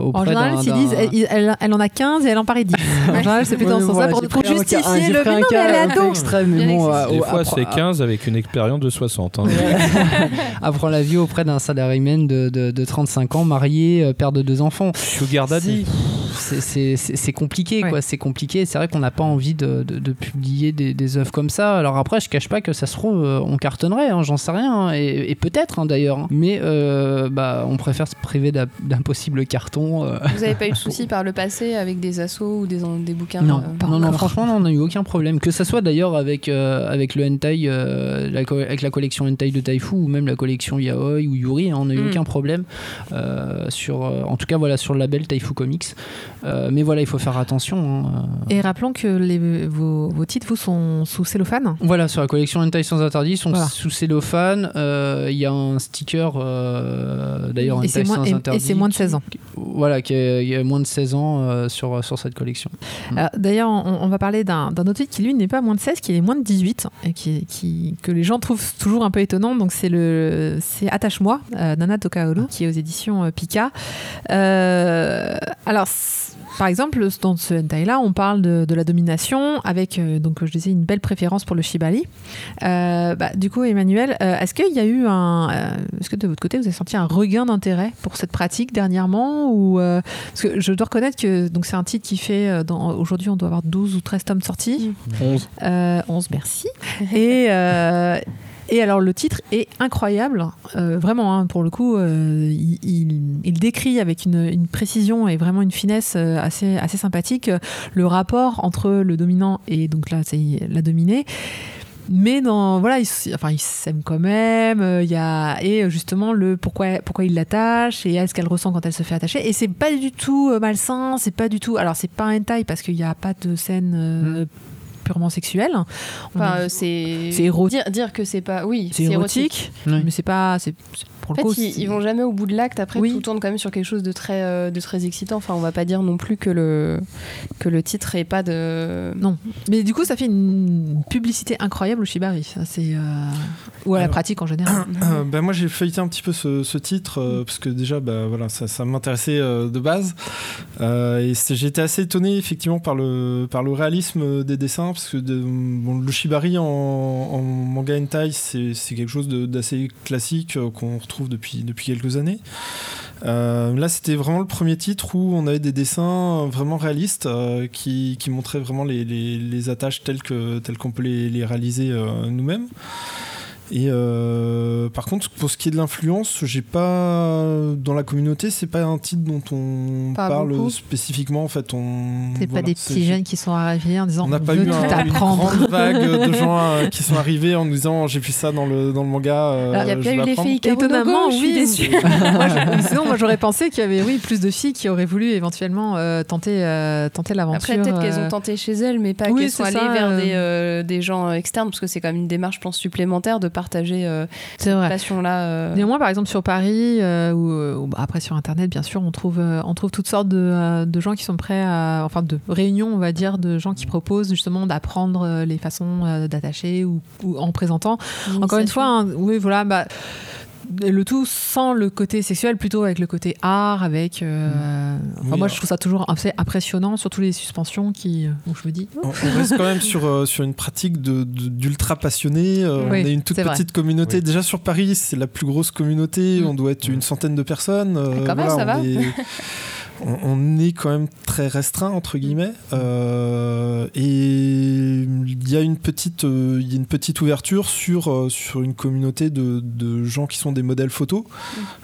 auprès d'un elle, elle- elle en a 15 et elle en paraît 10. En général, c'est plutôt dans ce sens-là pour, pour justifier le. Mais non, mais elle est ado extrême mais bon euh, Des au- fois, c'est 15 avec une expérience de 60. hein. apprend la vie auprès d'un salaryman de, de, de 35 ans marié euh, père de deux enfants Sugar Daddy. c'est- compliqué Ouais. quoi c'est compliqué c'est vrai qu'on n'a pas envie de, de- de publier des, des œuvres comme ça alors après je cache pas que ça se trouve euh, on cartonnerait hein, j'en sais rien hein, et, et peut-être hein, d'ailleurs hein. mais euh, bah on préfère se priver d'un d'un possible carton euh. Vous n'avez pas eu de soucis par le passé avec des assos ou des, des bouquins non, euh, non, non, franchement, non, on n'a eu aucun problème. Que ça soit d'ailleurs avec, euh, avec le hentai, euh, la avec la collection hentai de Taifu ou même la collection Yaoi ou Yuri, hein, on n'a eu Mm. aucun problème euh, sur, euh, en tout cas voilà sur le label Taifu Comics. Euh, mais voilà, il faut faire attention. hein. Et rappelons que les, vos, vos titres, vous, sont sous cellophane. Voilà, sur la collection Hentai sans interdit, ils sont Voilà. sous cellophane. Euh, Il y a un sticker, euh, d'ailleurs, Et c'est Hentai moins, sans et- c'est moins de 16 ans. Voilà, qui est, a moins de 16 ans euh, sur, sur cette collection. Mm. D'ailleurs, on, on va parler d'un d'un autre titre qui, lui, n'est pas moins de 16, qui est moins de 18, et qui, qui- que les gens trouvent toujours un peu étonnant. Donc, c'est le c'est Attache-moi, euh, Nana Tokaoru, qui est aux éditions euh, Pika. Euh, alors, par exemple, dans ce hentai-là, on parle de, de la domination avec, euh, donc, je disais, une belle préférence pour le shibari. Euh, bah, du coup, Emmanuel, euh, est-ce qu'il y a eu un. euh, est-ce que de votre côté, vous avez senti un regain d'intérêt pour cette pratique dernièrement ou, Parce que je dois reconnaître que donc, c'est un titre qui fait. Aujourd'hui, on doit avoir 12 ou 13 tomes sortis. 11. Euh, 11, merci. Et, et alors, le titre est incroyable. Euh, vraiment, hein, pour le coup, euh, il, il- il décrit avec une, précision et vraiment une finesse euh, assez, assez sympathique le rapport entre le dominant et donc là, c'est la dominée. Mais dans voilà, enfin ils s'aiment quand même. Il y a et justement le pourquoi pourquoi il l'attache et est-ce qu'elle ressent quand elle se fait attacher. Et c'est pas du tout malsain, c'est pas du tout. Alors c'est pas un hentai parce qu'il n'y a pas de scène euh, purement sexuelle. On Enfin, euh, c'est. C'est érotique. Dire, dire que c'est pas. Oui, c'est érotique, Oui. mais c'est pas. c'est- c'est- pour En le coup, fait, ils, ils vont jamais au bout de l'acte. Après, Oui. tout tourne quand même sur quelque chose de très, euh, de très excitant. Enfin, on va pas dire non plus que le, que le titre est pas de. Non. Mais du coup, ça fait une publicité incroyable au Shibari. Ça, c'est euh, ou à la pratique en général. Euh, bah, moi j'ai feuilleté un petit peu ce, ce titre euh, parce que déjà bah, voilà, ça, ça m'intéressait euh, de base Euh, et j'étais assez étonné effectivement par le, par le réalisme des dessins parce que de- bon, le shibari en, en manga hentai c'est c'est quelque chose de- d'assez classique euh, qu'on retrouve depuis, quelques années. Euh, là c'était vraiment le premier titre où on avait des dessins vraiment réalistes euh, qui, montraient vraiment les, attaches telles qu'on peut les, les réaliser euh, nous-mêmes. Et euh, par contre, pour ce qui est de l'influence, j'ai pas dans la communauté, c'est pas un titre dont on Pas parle beaucoup. spécifiquement. En fait, on C'est pas des petits jeunes qui sont arrivés en disant On n'a pas veut eu tout un- une grande vague de gens euh, qui sont arrivés en nous disant j'ai vu ça dans le dans le manga. euh, Il n'y a pas eu l'effet Étonnamment, je suis oui. déçue. Moi, je- sinon, moi j'aurais pensé qu'il y avait oui plus de filles qui auraient voulu éventuellement euh, tenter euh, tenter l'aventure. Après, peut-être qu'elles ont tenté chez elles, mais pas oui, qu'elles sont c'est allées vers euh. des, euh, des gens externes, parce que c'est quand même une démarche, je pense, supplémentaire de partager euh, C'est vrai. cette passion-là. euh. Néanmoins, par exemple sur Paris euh, ou, ou, bah, après sur Internet, bien sûr, on trouve euh, on trouve toutes sortes de, euh, de gens qui sont prêts à enfin de réunions, on va dire, de gens qui proposent justement d'apprendre euh, les façons euh, d'attacher ou, ou en présentant Encore une fois, hein, oui, voilà, bah, le tout sans le côté sexuel, plutôt avec le côté art, avec. euh, enfin, Oui, moi, alors- je trouve ça toujours assez impressionnant, surtout les suspensions qui, je me dis. On, on reste quand même sur, euh, sur une pratique de- de- d'ultra passionné. euh, Oui, on est une toute vrai. petite communauté. Oui. Déjà sur Paris, c'est la plus grosse communauté. Mm. On doit être une centaine de personnes. euh, Quand même, ça on va. est- on, on est quand même très restreint entre guillemets. Euh, et il y a une petite euh, il y a une petite ouverture sur euh, sur une communauté de, de gens qui sont des modèles photos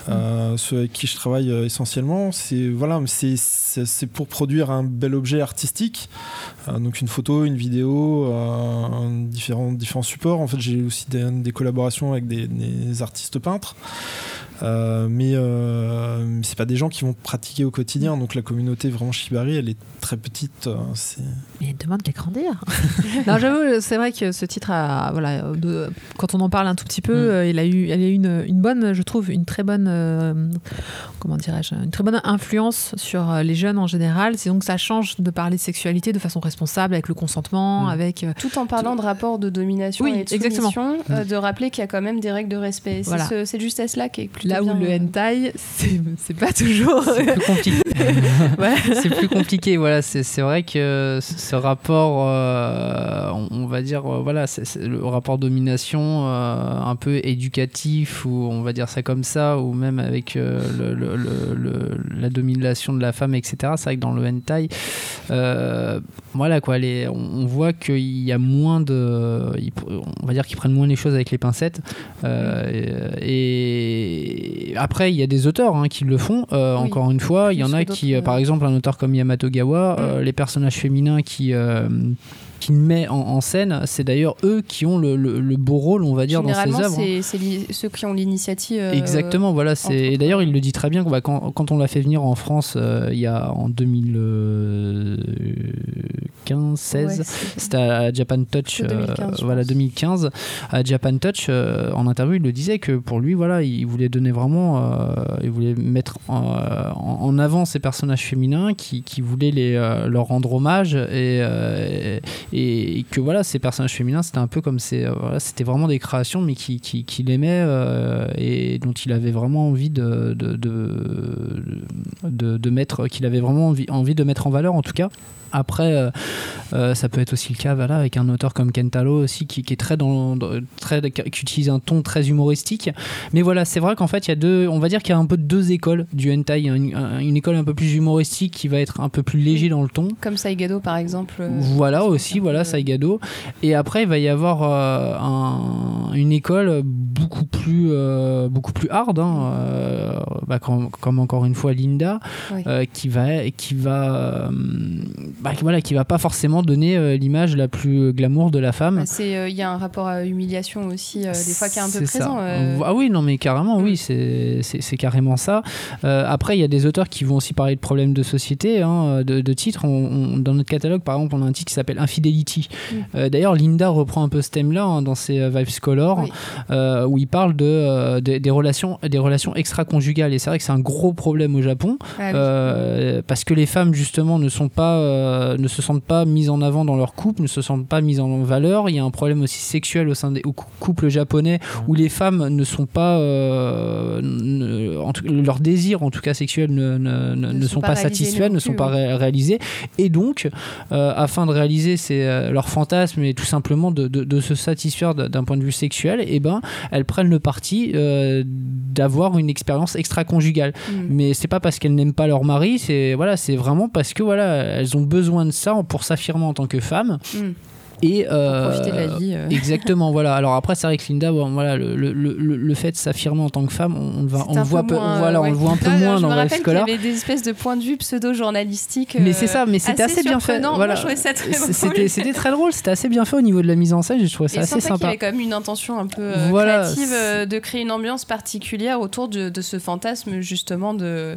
euh, ceux avec qui je travaille essentiellement. C'est voilà c'est c'est pour produire un bel objet artistique. Donc une photo une vidéo différents différents supports. En fait j'ai aussi des, des collaborations avec des, des artistes peintres euh, mais euh, c'est pas des gens qui vont pratiquer au quotidien. Donc la communauté vraiment Shibari, elle est très petite. euh, c'est- Mais il demande qu'à grandir. non, j'avoue, c'est vrai que ce titre, a, voilà, de- quand on en parle un tout petit peu, Mm. euh, il a eu, il a eu une, une bonne, je trouve, une très bonne, euh, comment dirais-je, une très bonne influence sur les jeunes en général. C'est donc ça change de parler de sexualité de façon responsable, avec le consentement, Mm. avec. euh, Tout en parlant de rapport de domination Oui, et de exactement. soumission, de rappeler qu'il y a quand même des règles de respect. C'est Voilà. ce- cette justesse-là qui est plutôt Là où le hentai, c'est pas toujours. C'est plus compliqué. Ouais. c'est plus compliqué. Voilà, c'est vrai que ce rapport, euh, on, on va dire, euh, voilà, le rapport domination euh, un peu éducatif, ou on va dire ça comme ça, ou même avec euh, le- le- le- le- la domination de la femme, etc. C'est vrai que dans le hentai, euh, voilà quoi, les, on, on voit qu'il y a moins de, on va dire qu'ils prennent moins les choses avec les pincettes. Euh, et, et après, il y a des auteurs hein, qui le font. euh, Oui. Encore une fois, il y en a qui, euh, par exemple, un auteur comme Yamato Gawa, euh, les personnages féminins qui qu'il met en, en scène, c'est d'ailleurs eux qui ont le, le- le beau rôle, on va dire, dans ses œuvres. hein. c'est ceux qui ont l'initiative. euh, Exactement, voilà. et d'ailleurs il le dit très bien. bah, quand, quand on l'a fait venir en France, euh, il y a en 2015, 16, ouais, c'est- c'était à Japan Touch, C'est 2015, je voilà pense. 2015. À Japan Touch, euh, en interview, il le disait que pour lui, voilà, il voulait donner vraiment, euh, il voulait mettre en, avant ces personnages féminins qui, qui voulaient les, euh, leur rendre hommage et, euh, et, que voilà, ces personnages féminins, c'était un peu comme euh, c'était vraiment des créations, mais qui, qui, qu'il aimait euh, et dont il avait vraiment envie mettre, envie de mettre en valeur en tout cas. Après, euh, euh, ça peut être aussi le cas voilà, avec un auteur comme Kentaro aussi qui, qui est très dans, très qui utilise un ton très humoristique. Mais voilà, c'est vrai qu'en fait, il y a deux, on va dire qu'il y a un peu deux écoles du hentai. Une, un- une école un peu plus humoristique qui va être un peu plus léger dans le ton. Comme Saigado par exemple. euh, Voilà aussi, voilà peu- Saigado. Et après, il va y avoir euh, un- une école beaucoup plus, euh, beaucoup plus hard, hein, euh, bah, comme, comme encore une fois Linda, Oui. qui va, qui va, bah, qui- voilà, qui va pas forcément donner euh, l'image la plus glamour de la femme. Bah, c'est, euh, Il y a un rapport à humiliation aussi, euh, des fois qui est un peu présent. euh, Ah oui, non, mais carrément, Mm. oui, c'est c'est- carrément ça. Euh, après, il y a des auteurs qui vont aussi parler de problèmes de société, hein, de, de titres. On- on- dans notre catalogue, par exemple, on a un titre qui s'appelle Infidelity. Mm. Euh, D'ailleurs, Linda reprend un peu ce thème-là hein, dans ses euh, Vibes Color, Oui. euh, où il parle de, euh, des- relations, des relations extra-conjugales. Et c'est vrai que c'est un gros problème au Japon, ah oui. euh, parce que les femmes, justement, ne, sont pas, euh, ne se sentent pas mises en avant dans leur couple, ne se sentent pas mises en valeur. Il y a un problème aussi sexuel au sein des couples japonais où les femmes ne sont pas. euh, ne- en tout- leurs désirs, en tout cas sexuels, ne, ne- ne- ne sont pas, satisfaits, ne sont pas ré- réalisés. Et donc, euh, afin de réaliser ces, euh, leurs fantasmes et tout simplement de, de- de se satisfaire d'un point de vue sexuel, et ben, elles prennent le parti d'avoir une expérience extra-conjugale Mm. mais c'est pas parce qu'elles n'aiment pas leur mari c'est voilà c'est vraiment parce que voilà elles ont besoin de ça pour s'affirmer en tant que femme Mm. Et euh, Profiter de la vie. euh. exactement voilà alors après c'est vrai que Linda bon, voilà le, le, le, le fait de s'affirmer en tant que femme on, on va- on le voit peu moins, voilà on ouais. le voit un peu Là, moins je dans me rappelle qu'il y avait des espèces de points de vue pseudo-journalistiques. mais euh, c'est ça mais c'était assez, bien fait voilà Moi, je trouvais ça très C'est- drôle. c'était c'était très drôle c'était assez bien fait au niveau de la mise en scène je trouvais ça Et assez sympa qu'il y avait quand même une intention un peu euh, Voilà, créative de créer une ambiance particulière autour de, de ce fantasme justement de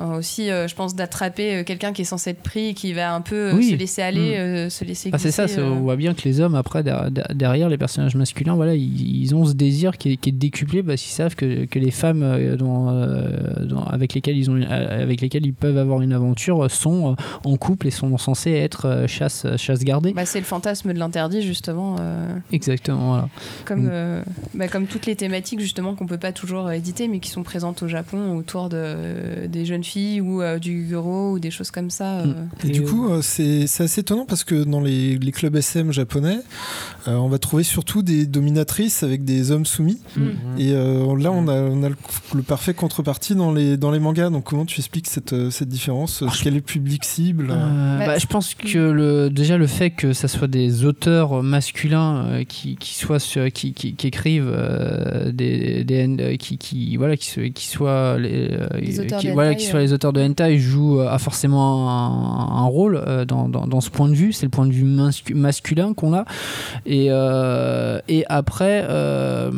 euh, aussi euh, je pense d'attraper quelqu'un qui est censé être pris et qui va un peu Oui. se laisser aller Mm. se laisser Ah, c'est ça, on voit bien que les hommes, après, der- der- derrière les personnages masculins, voilà, ils, ils ont ce désir qui est, qui est décuplé parce qu'ils savent que, que les femmes euh, dont, euh, dont- avec, lesquelles ils ont, euh, avec lesquelles ils peuvent avoir une aventure sont en couple et sont censées être chasse, chasse gardée. Bah, c'est le fantasme de l'interdit justement euh, Exactement, voilà. comme euh, bah, comme toutes les thématiques justement qu'on peut pas toujours éditer mais qui sont présentes au Japon autour de des jeunes filles ou euh, du guro ou des choses comme ça euh. Et, Et du euh, coup, euh, c'est c'est assez étonnant parce que dans les, les clubs SM japonais, euh, on va trouver surtout des dominatrices avec des hommes soumis. Mm. Et euh, là, on a, on a le, le parfait contrepartie dans les, dans les mangas. Donc, comment tu expliques cette, euh, cette différence? Quel est le public cible? Euh, Bah, bah, je pense que le, déjà le fait que ça soit des auteurs masculins euh, qui, qui soient sur- qui, qui, qui écrivent euh, des, des qui, qui voilà qui, qui soient les, euh, qui, de voilà hentai, qui soient les auteurs de hentai jouent euh, a forcément un, un rôle euh, dans, dans, dans ce point de vue. C'est le point de vue mascu- masculin qu'on a et et, euh, et après, euh,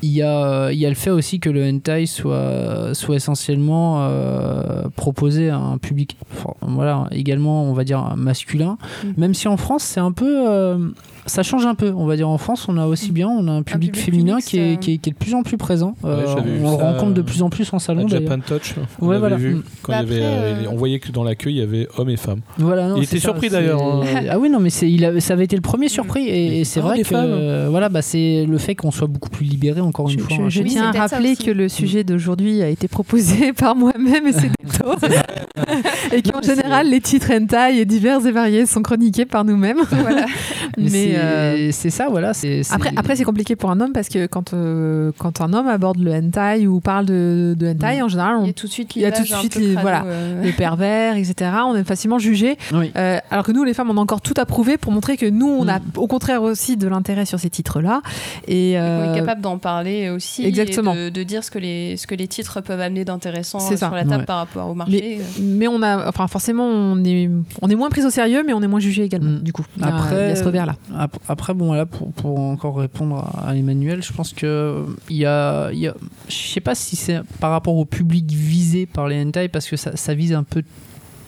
il y, a, il y a le fait aussi que le hentai soit, soit essentiellement euh, proposé à un public enfin, voilà, également, on va dire, masculin. Mm. Même si en France, c'est un peu. euh, ça change un peu, on va dire. En France, on a aussi bien, on a un public, public féminin mixte, qui est, euh. qui, est, qui est de plus en plus présent. Euh, on le rencontre de euh, plus en plus en salon. Japan Touch, on Ouais, voilà. vu Mm. quand Bah il y avait, après, euh, on voyait que dans l'accueil il y avait hommes et femmes. Voilà, non, Il était ça, surpris, d'ailleurs, hein. Ah oui, non, mais c'est, il a- ça avait été le premier surpris et, et c'est Ah, vrai que femmes. euh, voilà, bah, c'est le fait qu'on soit beaucoup plus libéré encore une Je, fois. je- hein, je tiens à rappeler que le sujet d'aujourd'hui a été proposé par moi-même et c'est et qu'en général, les titres hentai et divers et variés sont chroniqués par nous-mêmes. voilà. Mais, Mais c'est, euh, c'est ça, voilà. Après, après c'est compliqué pour un homme parce que quand, euh, quand un homme aborde le hentai ou parle de, de hentai, Mm. en général, Il y on a tout de suite il y a tout de suite les- crado, voilà. euh. les pervers, etc. On est facilement jugé. Oui. Euh, alors que nous, les femmes, on a encore tout à prouver pour montrer que nous, on a Mm. au contraire aussi de l'intérêt sur ces titres-là. Et, euh, est capable d'en parler aussi exactement. et de, de dire ce que les ce que les titres peuvent amener d'intéressant ça. sur la table Ouais. par rapport au marché. mais on a, enfin forcément, on est, on est moins pris au sérieux, mais on est moins jugé également. Mm. Du coup, il y a- Après- il y a ce revers-là. Ap- Après, bon, voilà, pour, pour encore répondre à Emmanuel, je pense que il y a, y a- je sais pas si c'est par rapport au public visé par les hentai, parce que ça, ça vise un peu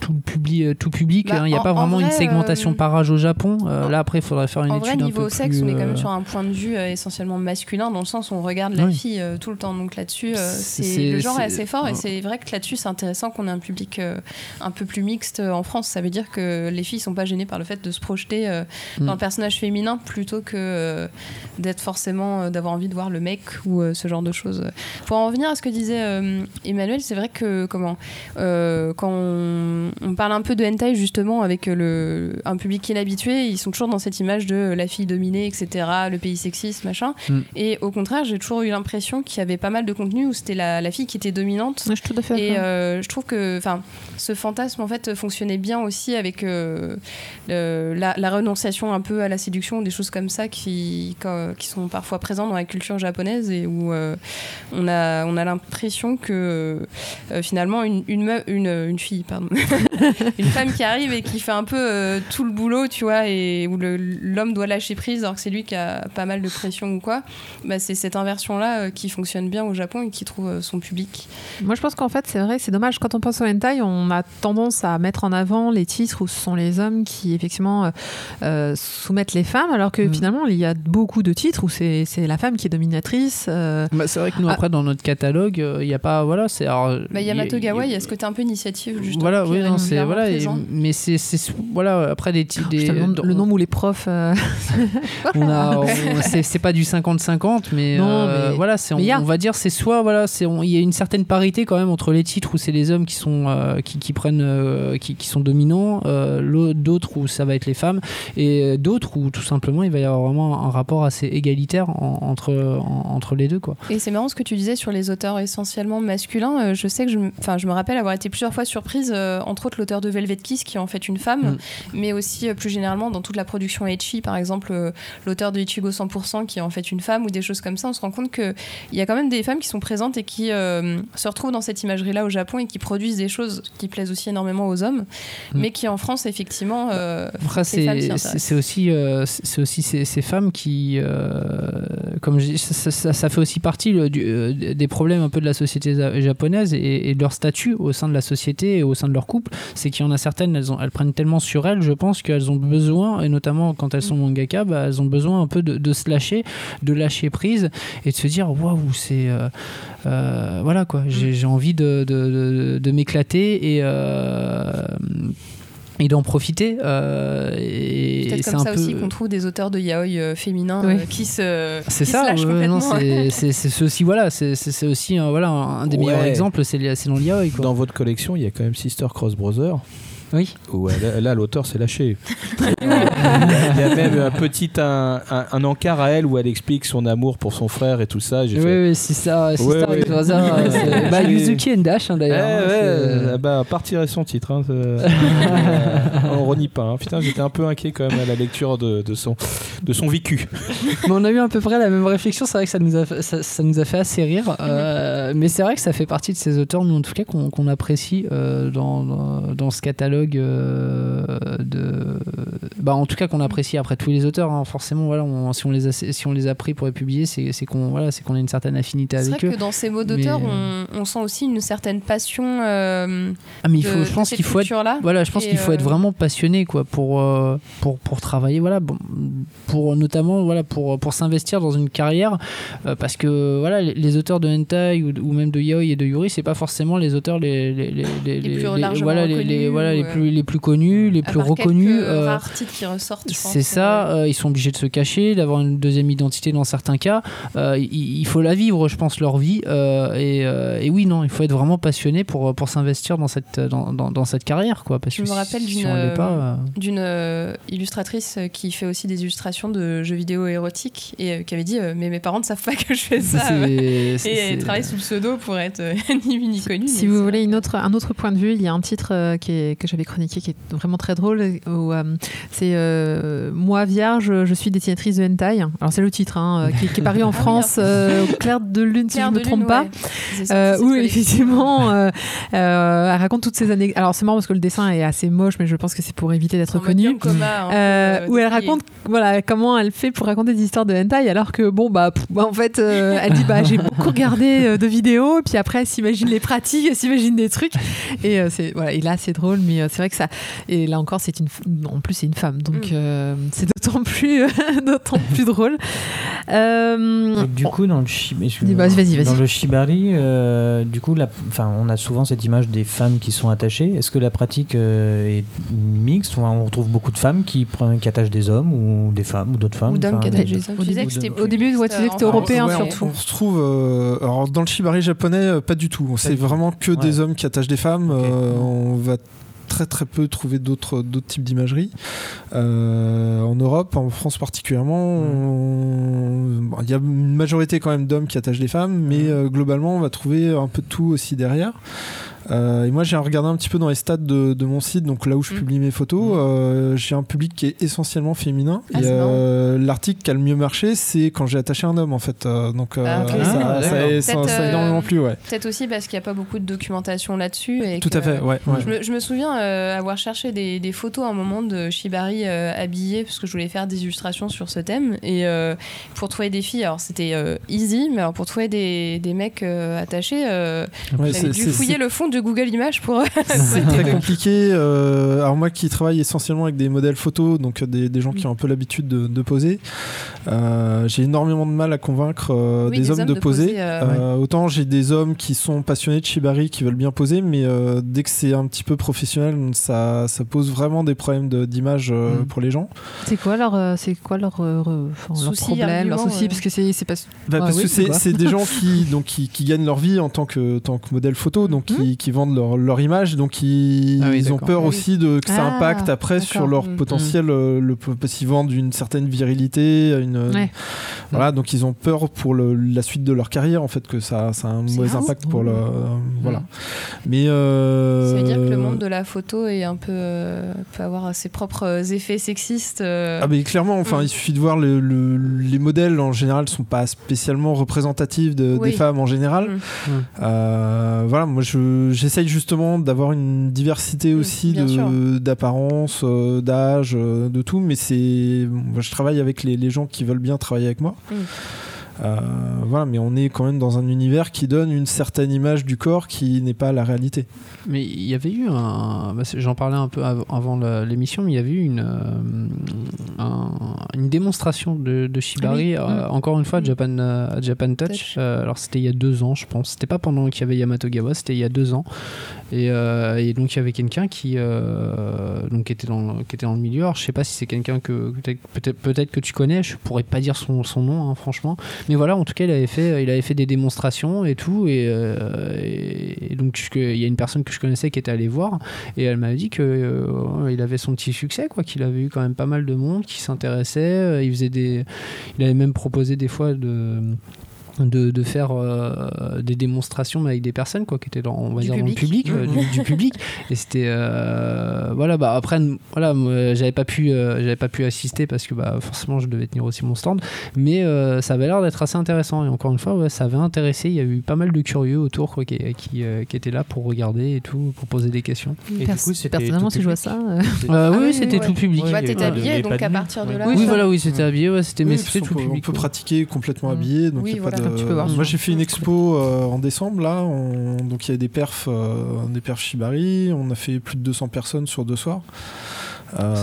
tout le public, tout public. Bah, hein. Il n'y a en- pas en vraiment une segmentation euh, par âge au Japon. Euh, en- là, après, il faudrait faire une En étude vrai, un niveau peu sexe, plus, on est quand euh, même sur un point de vue euh, essentiellement masculin, dans le sens où on regarde la Oui. fille euh, tout le temps. Donc là-dessus, euh, C'est- le genre est assez fort. Et c'est vrai que là-dessus, c'est intéressant qu'on ait un public euh, un peu plus mixte euh, en France. Ça veut dire que les filles sont pas gênées par le fait de se projeter euh, Mm. dans un personnage féminin plutôt que euh, d'être forcément euh, d'avoir envie de voir le mec ou euh, ce genre de choses. Pour en revenir à ce que disait euh, Emmanuel, c'est vrai que comment euh, quand on, on parle un peu de hentai justement avec euh, le, un public inhabitué, ils sont toujours dans cette image de la fille dominée, etc., le pays sexiste, machin. Mm. Et au contraire, j'ai toujours eu l'impression qu'il y avait pas mal de contenu où c'était la, la fille qui était dominante. Je suis tout à fait Et d'accord. euh, je trouve que enfin, ce fantasme en fait fonctionnait bien aussi avec euh, la, renonciation un peu à la séduction, des choses comme ça qui, sont parfois présentes dans la culture japonaise et où euh, on a, on a l'impression que euh, finalement une, une, une fille, pardon, une femme qui arrive et qui fait un peu euh, tout le boulot, tu vois, et où l'homme doit lâcher prise alors que c'est lui qui a pas mal de pression ou quoi, bah, c'est cette inversion-là euh, qui fonctionne bien au Japon et qui trouve euh, son public. Moi, je pense qu'en fait, c'est vrai, c'est dommage. Quand on pense au hentai, on a tendance à mettre en avant les titres où ce sont les hommes qui, effectivement, soumettent les femmes, alors que Mm. finalement, il y a beaucoup de titres où c'est c'est la femme qui est dominatrice. euh, Bah, c'est vrai que nous, Ah. après, dans notre catalogue, euh, il n'y a pas. Voilà, c'est. alors, Bah, il y a- Yamato Gawa, il il y y a- ce côté un peu initiative, justement. Voilà, qui oui, est non, c'est voilà, et- mais c'est voilà après des demande le nom où les profs. euh, on a c'est pas du 50-50 mais, Non, euh, mais- voilà c'est on, va dire c'est soit voilà c'est il y a une certaine parité quand même entre les titres où c'est les hommes qui sont euh, qui, qui prennent euh, qui, qui sont dominants euh, d'autres où ça va être les femmes et d'autres où tout simplement il va y avoir vraiment un rapport assez égalitaire en- entre en- entre les deux quoi Et c'est marrant ce que tu disais sur les auteurs essentiellement masculins. Euh, je sais que je, me- enfin, je me rappelle avoir été plusieurs fois surprise, euh, entre autres l'auteur de Velvet Kiss, qui est en fait une femme, Mm. mais aussi euh, plus généralement dans toute la production Ecchi, par exemple euh, l'auteur de Ichigo 100%, qui est en fait une femme, ou des choses comme ça. On se rend compte qu'il y a quand même des femmes qui sont présentes et qui euh, se retrouvent dans cette imagerie-là au Japon et qui produisent des choses qui plaisent aussi énormément aux hommes, Mm. mais qui en France, effectivement, euh, c'est aussi, euh, c'est aussi ces, ces femmes qui, comme je dis, ça, ça- ça fait aussi partie le- du- des problèmes un peu de la société japonaise et, et de leur statut au sein de la société et au sein de leur couple. C'est qu'il y en a certaines, elles, ont, elles prennent tellement sur elles, je pense qu'elles ont besoin, et notamment quand elles sont mangaka, bah, elles ont besoin un peu de, de se lâcher, de lâcher prise et de se dire waouh, c'est. euh, euh, voilà quoi, j'ai j'ai envie de, de, de- de m'éclater et. Euh, et d'en profiter. euh, et peut-être c'est comme un ça peu... aussi qu'on trouve des auteurs de yaoi euh, féminins Oui. euh, qui se, C'est qui ça, se lâchent ouais, non, complètement. c'est c'est- aussi voilà, c'est c'est- aussi un, voilà un des Ouais. meilleurs exemples, c'est dans l'IA. quoi. Dans votre collection, il y a quand même Sister Cross Brother. Oui. Où elle- là, l'auteur s'est lâché. il, y a, même un petit un, un- un encart à elle où elle explique son amour pour son frère et tout ça. J'ai Oui, fait, oui, c'est ça, c'est Ouais, ça, ouais. avec euh, c'est- bah, Yuzuki and Dash hein, Eh d'ailleurs. hein, ouais, ah bah, partirait son titre. Hein, euh, on renie pas. hein. Putain, j'étais un peu inquiet quand même à la lecture de, de son, de son vécu. mais on a eu à peu près la même réflexion. C'est vrai que ça nous a, fait- ça, ça nous a fait assez rire. euh, mais c'est vrai que ça fait partie de ces auteurs, nous en tout cas, qu'on qu'on apprécie euh, dans, dans, dans ce catalogue de. Bah, en tout cas, qu'on apprécie après tous les auteurs. hein. Forcément, voilà, on- si, on les a, si on les a pris pour les publier, c'est c'est qu'on voilà, c'est qu'on a une certaine affinité C'est vrai avec eux. que dans ces mots d'auteur, Mais- on, on sent aussi une certaine passion. euh, Ah, mais il faut, de- je pense qu'il faut être. Voilà, je pense qu'il faut être euh, vraiment passionné quoi pour euh, pour pour travailler voilà pour notamment voilà pour pour s'investir dans une carrière euh, parce que voilà les, les auteurs de hentai ou, ou même de yaoi et de yuri c'est pas forcément les auteurs les les les, les, plus voilà les, voilà les ou, euh, plus les plus connus les plus reconnus euh, rares titres qui ressortent. C'est ça, euh, euh, ils sont obligés de se cacher, d'avoir une deuxième identité dans certains cas. Euh, il, il faut la vivre, je pense, leur vie. euh, et, euh, et oui, non, il faut être vraiment passionné pour, pour s'investir dans cette, dans, dans, dans cette carrière. Quoi, parce Je que me rappelle si, d'une, illustratrice qui fait aussi des illustrations de jeux vidéo érotiques et euh, qui avait dit euh, mais mes parents ne savent pas que je fais ça. Et elle travaille sous le pseudo pour être ni vu ni connu. Si vous voulez une autre, un autre point de vue, il y a un titre euh, qui est- que j'avais chroniqué qui est vraiment très drôle. Où, euh, c'est euh, euh, moi vierge, je suis dessinatrice de hentai. Alors c'est le titre hein, qui, qui, est paru en ah France, euh, Claire de lune si je ne me trompe pas. Ouais. oui, effectivement, elle raconte toutes ces années. Alors c'est marrant parce que le dessin est assez moche, mais je pense que c'est pour éviter d'être connu. où elle raconte voilà comment elle fait pour raconter des histoires de hentai, alors que bon bah, bah en fait elle dit bah j'ai beaucoup regardé de vidéos, puis après elle s'imagine les pratiques, elle s'imagine des trucs, et c'est voilà. Et là c'est drôle, mais c'est vrai que ça. Et là encore c'est une en plus c'est une femme, donc mm. euh, c'est d'autant plus, d'autant plus drôle. Euh, du coup, dans le, dans le shibari, euh, du coup, la, on a souvent cette image des femmes qui sont attachées. Est-ce que la pratique est mixte On retrouve beaucoup de femmes qui, qui attachent des hommes ou des femmes ou d'autres femmes? Ou d'hommes qui attachent des hommes. Au début, au début ouais, tu disais que c'était européen surtout. On, on se trouve, alors dans le shibari japonais, pas du tout. C'est vraiment que des hommes qui attachent des femmes. on va très très peu trouvé d'autres d'autres types d'imagerie. Euh, en Europe, en France particulièrement, mm. il y a une majorité quand même d'hommes qui attachent des femmes, mais mm. euh, globalement, on va trouver un peu de tout aussi derrière. Euh, et moi, j'ai regardé un petit peu dans les stats de, de mon site, donc là où je mm. publie mes photos, mm. euh, j'ai un public qui est essentiellement féminin. Ah, et euh, l'article qui a le mieux marché, c'est quand j'ai attaché un homme, en fait. donc ah, ça, ça, ça, ça, énormément plus, ouais. Peut-être aussi parce qu'il n'y a pas beaucoup de documentation là-dessus. Tout à fait, ouais. Je, me, je, me, souviens avoir cherché des, des, photos à un moment de Shibari habillé, parce que je voulais faire des illustrations sur ce thème. Et pour trouver des filles, alors c'était easy, mais alors pour trouver des, des mecs attachés, j'avais dû fouiller le fond de Google Images pour. c'est très compliqué. Euh, alors moi qui travaille essentiellement avec des modèles photos, donc euh, des, des gens qui ont un peu l'habitude de, de, poser, euh, j'ai énormément de mal à convaincre euh, des, des, hommes, de, poser. Euh, autant j'ai des hommes qui sont passionnés de shibari, qui veulent bien poser, mais dès que c'est un petit peu professionnel, ça, ça pose vraiment des problèmes d'image mm. pour les gens. C'est quoi leur, c'est quoi leur, leur problème, leur souci, parce que c'est pas. Bah, parce que c'est des gens qui donc qui, qui, gagnent leur vie en tant que tant que modèle photo, donc mm. qui, qui vendent leur, leur image, donc ils, ah ils ont peur ah aussi de, que ça ah, impacte après sur leur mm. potentiel, euh, le, parce qu'ils vendent une certaine virilité, une, voilà, donc ils ont peur pour le, la suite de leur carrière en fait que ça, ça a un mauvais impact pour le, voilà. Mm. Mais euh, ça veut dire que le monde de la photo est un peu euh, peut avoir ses propres effets sexistes. Ah mais clairement, enfin mm. il suffit de voir le, les modèles en général sont pas spécialement représentatifs de, des femmes en général. voilà, moi je j'essaye justement d'avoir une diversité aussi d'apparence, euh, d'âge, euh, de tout, mais c'est, je travaille avec les, les, gens qui veulent bien travailler avec moi. Mm. Euh, voilà, mais on est quand même dans un univers qui donne une certaine image du corps qui n'est pas la réalité. Mais il y avait eu un. Bah, j'en parlais un peu avant l'émission, mais il y avait eu une, euh, une démonstration de, Shibari, ah euh, encore une fois, à Japan, Japan Touch. alors c'était il y a deux ans, je pense. C'était pas pendant qu'il y avait Yamato Gawa, c'était il y a deux ans. Et, et donc il y avait quelqu'un qui, donc, était dans, qui était dans le milieu. Alors je sais pas si c'est quelqu'un que peut-être peut, que tu connais, je pourrais pas dire son, son nom, hein, franchement. Mais voilà, en tout cas, il avait fait, il avait fait des démonstrations et tout. Et, euh, donc, il y a une personne que je connaissais qui était allée voir et elle m'a dit qu'il euh, il avait son petit succès, quoi, qu'il avait eu quand même pas mal de monde qui s'intéressait. Il faisait des, il avait même proposé des fois de de, de, faire euh, des démonstrations avec des personnes quoi qui étaient dans on va dire dans le public. euh, du, public. Et c'était euh, voilà bah après voilà j'avais pas pu j'avais pas pu assister parce que bah forcément je devais tenir aussi mon stand. Mais ça avait l'air d'être assez intéressant. Et encore une fois ça avait intéressé. Il y a eu pas mal de curieux autour quoi, qui, qui, qui, étaient là pour regarder et tout pour poser des questions. Et Pers du coup, personnellement si je vois ça ah oui, c'était tout public. Bah, t'étais habillé donc à partir de là oui voilà oui c'était habillé ouais, c'était mais c'était tout public on peut pratiquer complètement habillé donc de moi j'ai fait une expo euh, en décembre là, donc il y a des perfs, euh, des perfs Shibari, on a fait plus de 200 personnes sur deux soirs. Euh,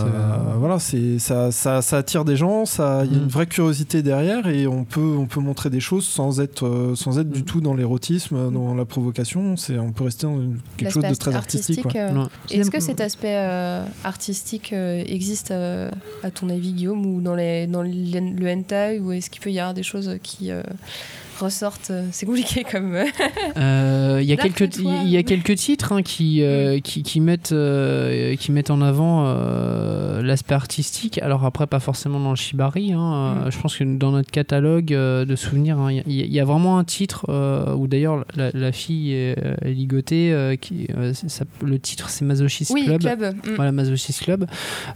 voilà, c'est ça, ça, ça, attire des gens, ça, il y a une mm. vraie curiosité derrière et on peut, on peut montrer des choses sans être, euh, sans être du mm. tout dans l'érotisme, mm. dans la provocation. C'est, on peut rester dans quelque chose de très artistique. Euh, est-ce que cet aspect artistique existe à ton avis, Guillaume, ou dans, les, dans le hentai, ou est-ce qu'il peut y avoir des choses qui ressortent. euh, C'est compliqué comme. euh, Euh, Il y a quelques il y a quelques titres hein, qui, euh, qui qui mettent euh, qui mettent en avant l'aspect artistique. Alors après pas forcément dans le shibari. hein, euh, Je pense que dans notre catalogue de souvenirs, hein, il y, a- il y a vraiment un titre où d'ailleurs la, la fille est, est ligotée. qui ça- le titre c'est Masochist Oui, Club. club. mm. Voilà, Masochist Club,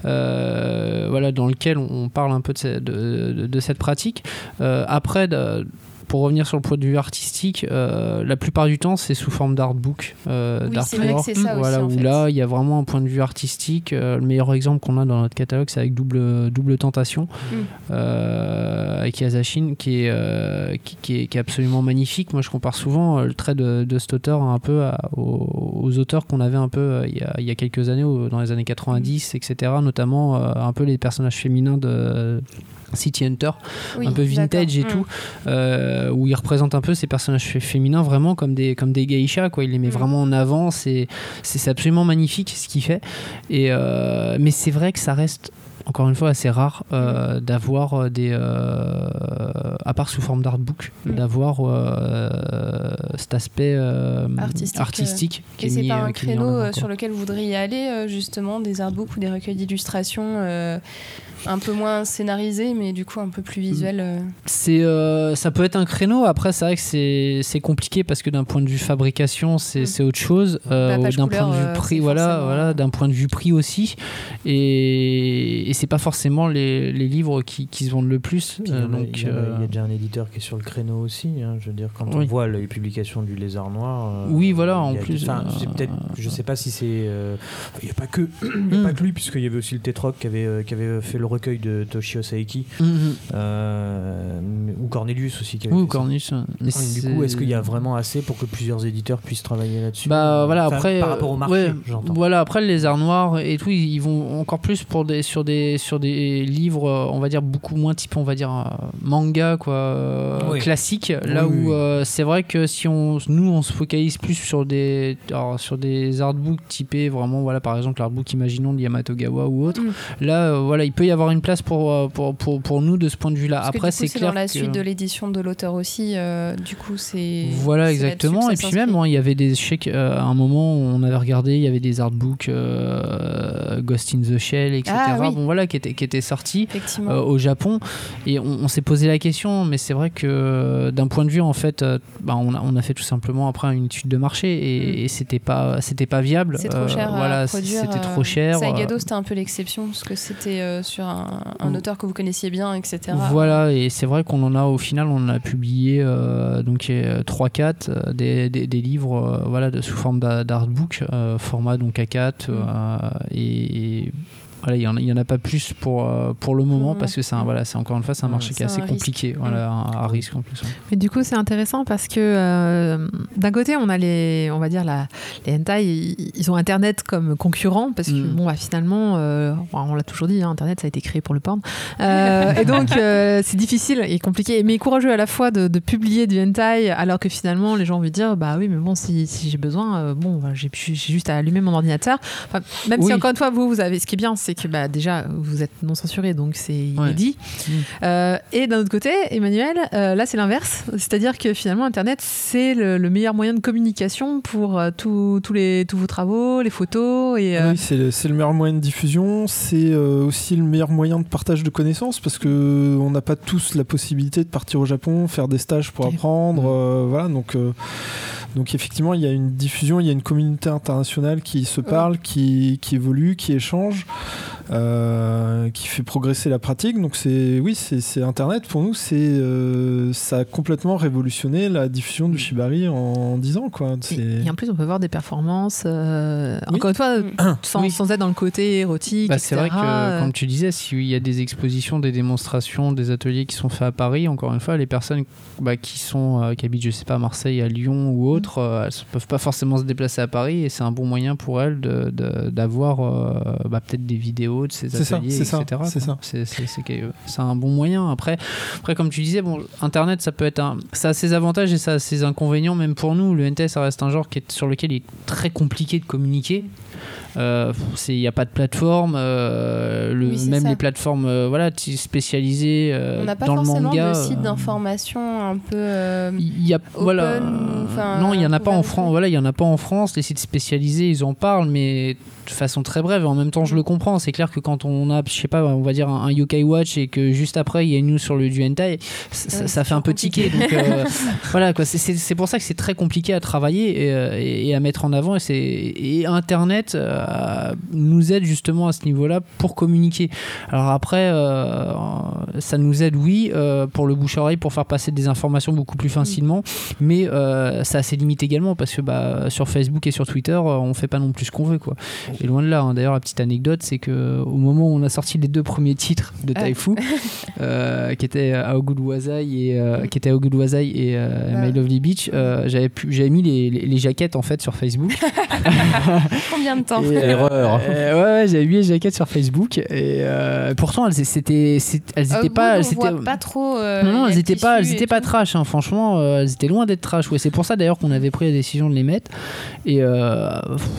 voilà, dans lequel on on parle un peu de, ce- de- de- de cette pratique. Après, de- pour revenir sur le point de vue artistique, euh, la plupart du temps, c'est sous forme d'artbook, euh, Oui, d'artwork. aussi, voilà, où fait. là, il y a vraiment un point de vue artistique. Euh, le meilleur exemple qu'on a dans notre catalogue, c'est avec Double, double Tentation, Mm. euh, avec Yazashin, qui est, qui, qui est, qui est absolument magnifique. Moi, je compare souvent le trait de, de cet auteur un peu à- aux, aux auteurs qu'on avait un peu il y, a, il y a quelques années, dans les années 90, etc. Notamment un peu les personnages féminins de City Hunter, Oui, un peu vintage et tout, euh, où il représente un peu ces personnages fé- féminins vraiment comme des, comme des geishas, quoi. Il les met Mm. vraiment en avant, c'est absolument magnifique ce qu'il fait. Et, euh, mais c'est vrai que ça reste encore une fois assez rare euh, d'avoir euh, des euh, à part sous forme d'artbook Mm. d'avoir euh, cet aspect Artistique, artistique qui Et est c'est pas un créneau sur lequel vous voudriez aller, justement, des artbooks ou des recueils d'illustrations un peu moins scénarisés, mais du coup un peu plus visuels. euh. C'est, ça peut être un créneau. Après, c'est vrai que c'est, compliqué parce que d'un point de vue fabrication, c'est, Mm. autre chose. D'un point de vue prix, voilà, voilà, d'un point de vue prix aussi. Et, et c'est pas forcément les, les livres qui, qui se vendent le plus. Puis il y, Euh, donc, il y a- euh, il y a déjà un éditeur qui est sur le créneau aussi. hein, je veux dire, quand Oui. on voit les publications du Lézard Noir. euh, Oui, voilà, en plus, peut-être, je sais pas si c'est. Il n'y a pas que, a Mm. pas que lui, puisqu'il y avait aussi le Tetroc qui avait, qui avait fait le recueil de Toshio Saeki, mhm. euh, ou Cornelius aussi. Qui avait Oui. Mais Du coup, est-ce qu'il y a vraiment assez pour que plusieurs éditeurs puissent travailler là-dessus? Bah voilà, Enfin, après. Par rapport au marché, ouais, j'entends. Voilà, après le lézard noir et tout, ils ils vont encore plus pour des, sur, des, sur des livres, euh, on va dire, beaucoup moins type, on va dire, euh, manga, quoi, euh, Oui. classique. Là Oui, où oui. euh, c'est vrai que si on, nous, on se focalise plus sur des, alors, sur des artbooks typés, vraiment, voilà, par exemple, l'artbook, imaginons, de Yamato Gawa ou autre, Mm. là, euh, voilà, il peut y avoir une place pour, pour, pour, pour nous de ce point de vue-là. Après, c'est clair. dans la que- suite de l'édition de l'auteur aussi. euh, du coup, c'est. Voilà, exactement. Et puis même, hein, il y avait des chèques. euh, à un moment, on avait regardé, il y avait des artbooks euh, Ghost in the Shell, etc. Ah, oui. Bon, voilà, qui sortis Effectivement. euh, au Japon. Et on, on s'est posé la question, mais c'est vrai que euh, d'un point de vue, en fait, euh, bah, on, a, on a fait tout simplement après une étude de marché et, et c'était pas, c'était pas viable. Mm. c'est trop cher voilà, c'était trop cher. Saigado, c'était un peu l'exception, parce que c'était sur un, un Mm. auteur que vous connaissiez bien, etc. Voilà, et c'est vrai qu'on en a au final, on a publié donc 3-4 euh, des, des, des livres voilà, de, sous forme d'a- d'artbook, format donc A4, euh, et, et voilà, il n'y en, a- en pas plus pour, euh, pour le moment parce que c'est voilà, encore une fois c'est un marché qui est assez risque. compliqué, voilà, à, à risque en plus. Mais du coup, c'est intéressant parce que euh, d'un côté, on a les, on va dire la, les hentai, ils, ils ont Internet comme concurrent parce que Mm. bon, bah, finalement, euh, on l'a toujours dit, hein, Internet, ça a été créé pour le porn, Euh, et donc c'est difficile et compliqué, mais courageux à la fois de, de publier du hentai alors que finalement, les gens vont dire, bah oui, mais bon, si, si j'ai besoin, bon, bah, j'ai juste à allumer mon ordinateur. Enfin, même si encore une fois, vous, vous avez, ce qui est bien, c'est que bah, déjà, vous êtes non censuré, donc c'est Ouais. inédit. Mm. Euh, et d'un autre côté, Emmanuel, euh, là c'est l'inverse. C'est-à-dire que finalement, Internet, c'est le, le meilleur moyen de communication pour euh, tous tous les, tous vos travaux, les photos. Et, euh, Oui, c'est le, c'est le meilleur moyen de diffusion. C'est euh, aussi le meilleur moyen de partage de connaissances parce que on n'a pas tous la possibilité de partir au Japon, faire des stages pour apprendre. Mm. euh, voilà, donc. Donc effectivement, il y a une diffusion, il y a une communauté internationale qui se parle, qui, qui évolue, qui échange, euh, qui fait progresser la pratique. Donc c'est oui, c'est Internet pour nous, c'est euh, ça a complètement révolutionné la diffusion du shibari en 10 ans quoi. Et, et en plus, on peut voir des performances. euh, Oui. Encore une fois, Mm. sans, Oui. sans être dans le côté érotique. Bah, c'est vrai que, comme tu disais, s'il y a des expositions, des démonstrations, des ateliers qui sont faits à Paris, encore une fois, les personnes bah, qui sont euh, qui habitent, je sais pas, à Marseille, à Lyon ou autre, euh, elles ne peuvent pas forcément se déplacer à Paris et c'est un bon moyen pour elles de- de- d'avoir euh, bah, peut-être des vidéos vidéos de ses C'est ça, ateliers, c'est ça, etc. c'est quoi. ça. C'est c'est- c'est que- c'est un bon moyen. Après, après, comme tu disais, bon, Internet, ça peut être un, ça a ses avantages et ça a ses inconvénients, même pour nous. Le NT, ça reste un genre qui est, sur lequel il est très compliqué de communiquer. Euh, Il n'y a pas de plateforme, euh, le, Oui, même ça. les plateformes euh, voilà, spécialisées euh, On n'a pas dans le forcément manga. de site euh, d'information un peu. euh, y a Open, non il y en a pas en France voilà il y en a pas en France les sites spécialisés ils en parlent mais de façon très brève et en même temps je le comprends c'est clair que quand on a je sais pas on va dire un, un Yokai Watch et que juste après il y a une news sur le du hentai ça, fait un peu tiquer donc euh, voilà quoi c'est- pour ça que c'est très compliqué à travailler et, euh, à mettre en avant et c'est et internet euh, nous aide justement à ce niveau là pour communiquer alors après euh, ça nous aide oui euh, pour le bouche à oreille pour faire passer des informations beaucoup plus facilement mais ça a ses limites également parce que bah, sur Facebook et sur Twitter on fait pas non plus ce qu'on veut quoi et loin de là hein. d'ailleurs la petite anecdote c'est que au moment où on a sorti les deux premiers titres de Ah. Taifu qui étaient Aogood Wazai et euh, qui Aogood Wazai et Ah. My Lovely Beach j'avais mis les, les- les jaquettes en fait sur Facebook Combien de temps et, Erreur. euh, ouais, ouais, j'avais mis les jaquettes sur Facebook et euh, pourtant elles c'était elles étaient pas elles étaient pas trop. euh, non, non, elles le étaient pas, elles étaient pas trash. hein. Franchement, euh, elles étaient loin d'être trash. Ouais, c'est pour ça d'ailleurs qu'on avait pris la décision de les mettre. Et euh,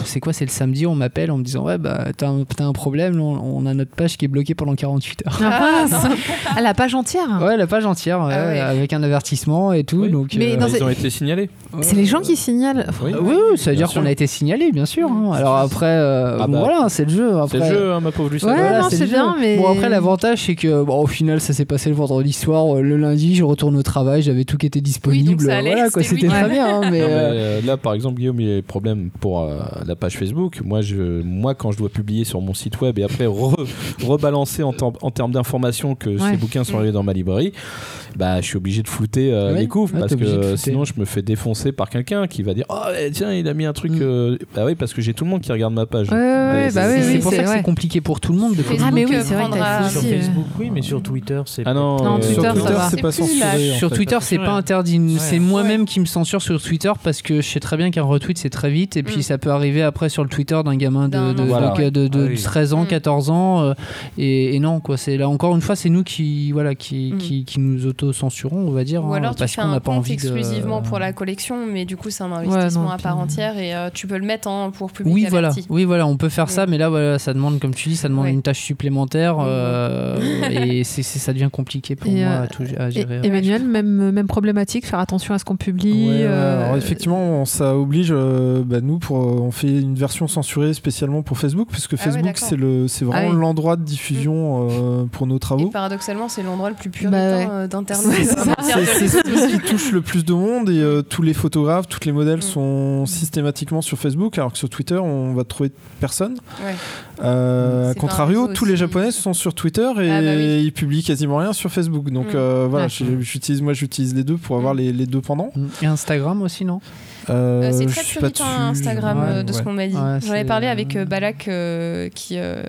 c'est quoi C'est le samedi, on m'appelle en me disant ouais bah t'as un, t'as un problème. On, on a notre page qui est bloquée pendant 48 heures. Ah. Ah, la page entière? Ouais, la page entière, ouais, Ah ouais. avec un avertissement et tout. Oui. Donc, Mais euh, dans Ils c'est- ont été signalés. C'est les gens qui signalent. Oui. oui, oui, ça veut dire qu'on a été signalé, bien sûr. hein. Alors après, euh, Ah bon, bah. voilà, c'est le jeu. C'est le jeu, hein, ma pauvre Lucie. Ouais, Voilà, non, c'est jeu. bien, mais- Bon, après, l'avantage, c'est que, bon, au final, ça s'est passé le vendredi soir. euh, Le lundi, je retourne au travail, j'avais tout qui était disponible. ça allait, voilà, quoi, c'était très bien. hein, mais, Non, mais, euh, là, par exemple, Guillaume, il y a des problèmes pour euh, la page Facebook. Moi, je, moi, quand je dois publier sur mon site web et après re- rebalancer en, termes d'informations que Ouais. ces bouquins sont arrivés dans ma librairie, bah, je suis obligé de flouter euh, Ouais. les couves Ouais, parce que sinon, je me fais défoncer par quelqu'un qui va dire Oh, tiens, il a mis un truc. Mm. euh, Bah oui, parce que j'ai tout le monde qui regarde ma page. Ouais, ouais, ouais, Ouais, bah c'est- oui, c'est oui, pour ça que c'est compliqué pour tout le monde de Facebook, Ah, mais oui, c'est vrai que Sur aussi, euh, Facebook, oui, mais sur Twitter, c'est. Ah non, Non, euh, Twitter, Sur Twitter, c'est pas censuré. Sur fait. Twitter, c'est pas interdit. Ouais. C'est moi-même qui me censure sur Twitter parce que je sais très bien qu'un retweet c'est très vite et puis Mm. ça peut arriver après sur le Twitter d'un gamin de, D'un de, enfant, Voilà. de- de- de Ah oui. 13 ans, Mm. 14 ans euh, et, non quoi. C'est là encore une fois c'est nous qui voilà qui, Mm. qui, qui nous auto censurons on va dire Ou hein, alors tu parce fais qu'on un n'a pas compte envie de- exclusivement pour la collection, mais du coup c'est un investissement à part entière et euh, tu peux le mettre en pour public Oui voilà, oui voilà, on peut faire ça, Mm. mais là voilà, ça demande comme tu dis, ça demande Ouais. une tâche supplémentaire Mm. euh, et ça devient compliqué pour Et, moi euh, à, tout- à Et- gérer. Emmanuel, même, même problématique, faire attention à ce qu'on publie. Ouais, euh, alors effectivement, ça oblige, euh, bah, nous, pour, on fait une version censurée spécialement pour Facebook, parce que Ah ouais, Facebook, c'est le, c'est vraiment Ah oui. l'endroit de diffusion euh, pour nos Et travaux. paradoxalement, c'est l'endroit le plus puritain Bah ouais. d'internet. C'est ce qui touche le plus de monde et euh, tous les photographes, toutes les modèles Mm. sont systématiquement sur Facebook, alors que sur Twitter, on va trouver personne. Ouais. Euh, contrario, tous les. Japonais sont sur Twitter et Ah bah oui. ils publient quasiment rien sur Facebook. Donc Mm. euh, voilà, Ouais. j'utilise moi j'utilise les deux pour avoir Mm. les, les deux pendant. Et Instagram aussi non? Euh, Euh, c'est je très puritain Instagram ouais, euh, de ce ouais. qu'on m'a dit. Ouais, J'en avais parlé avec euh, Balak euh, qui, euh,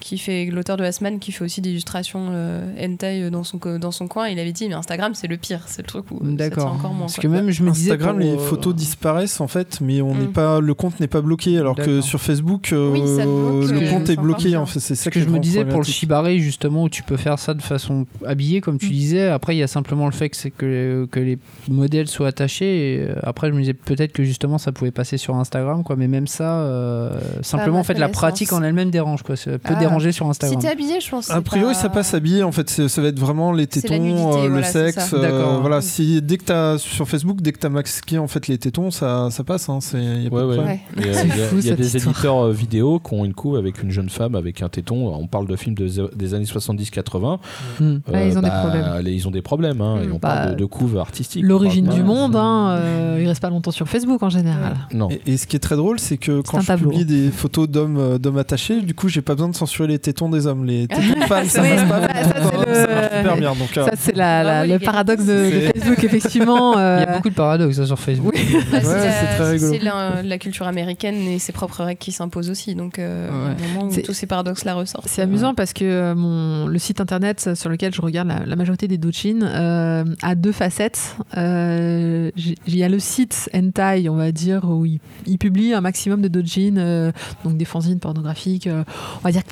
qui fait l'auteur de Asman qui fait aussi des illustrations euh, hentai dans son, dans son coin. Il avait dit mais Instagram c'est le pire, c'est le truc où D'accord. encore moins. Parce quoi. que même je me disais Instagram, les euh, photos disparaissent en fait, mais on n'est Mm. pas, le compte n'est pas bloqué, alors que sur Facebook, euh, Oui, bloque, le compte est bloqué. En fait, c'est ça Ce que je me disais pour le shibari justement où tu peux faire ça de façon habillée comme tu Mm. disais après il y a simplement le fait que que, les modèles soient attachés et après je me disais peut-être que justement ça pouvait passer sur Instagram quoi mais même ça euh, simplement en fait la pratique en elle-même dérange quoi ça peut Ah. déranger sur Si Instagram t'es habillé, je pense. A priori, pas- ça passe habillé. En fait, ça va être vraiment les tétons, nudité, euh, le voilà, sexe. euh, voilà, si dès que t'as sur Facebook, dès que t'as masqué en fait les tétons, ça, ça passe. Hein, c'est Ouais, ouais. Ouais. Il y a, fou, il y a des histoire. éditeurs vidéo qui ont une couve avec une jeune femme avec un téton. On parle de films de- des années 70-80. Hmm. Ah, ils ont des bah, problèmes. les- ils ont des problèmes. hein, et Mm. on Bah, parle de, de couves artistiques. L'origine du monde, hein, il reste pas longtemps sur Facebook en général. Non. Et, et ce qui est très drôle, c'est que quand je tableau. publie des photos d'hommes euh, d'hommes attachés, du coup, j'ai pas besoin de censurer les tétons des hommes. Les tétons de femmes, ça Oui, passe pas. ça, ça, c'est le- ça marche super bien. Donc, euh, Ça, c'est le paradoxe de, Facebook, effectivement. il y euh, a beaucoup de paradoxes hein, sur Facebook Bah, Ouais, c'est la- c'est très rigolo. c'est la, la culture américaine et ses propres règles qui s'imposent aussi. Donc, euh, Ouais. au moment où C'est- tous ces paradoxes-là ressortent. C'est amusant parce que euh, mon, le site internet sur lequel je regarde la, la majorité des doujins euh, a deux facettes. Euh, Il y a le site hentai, on va dire, où il, il publie un maximum de doujins, euh, donc des fanzines pornographiques, euh, on va dire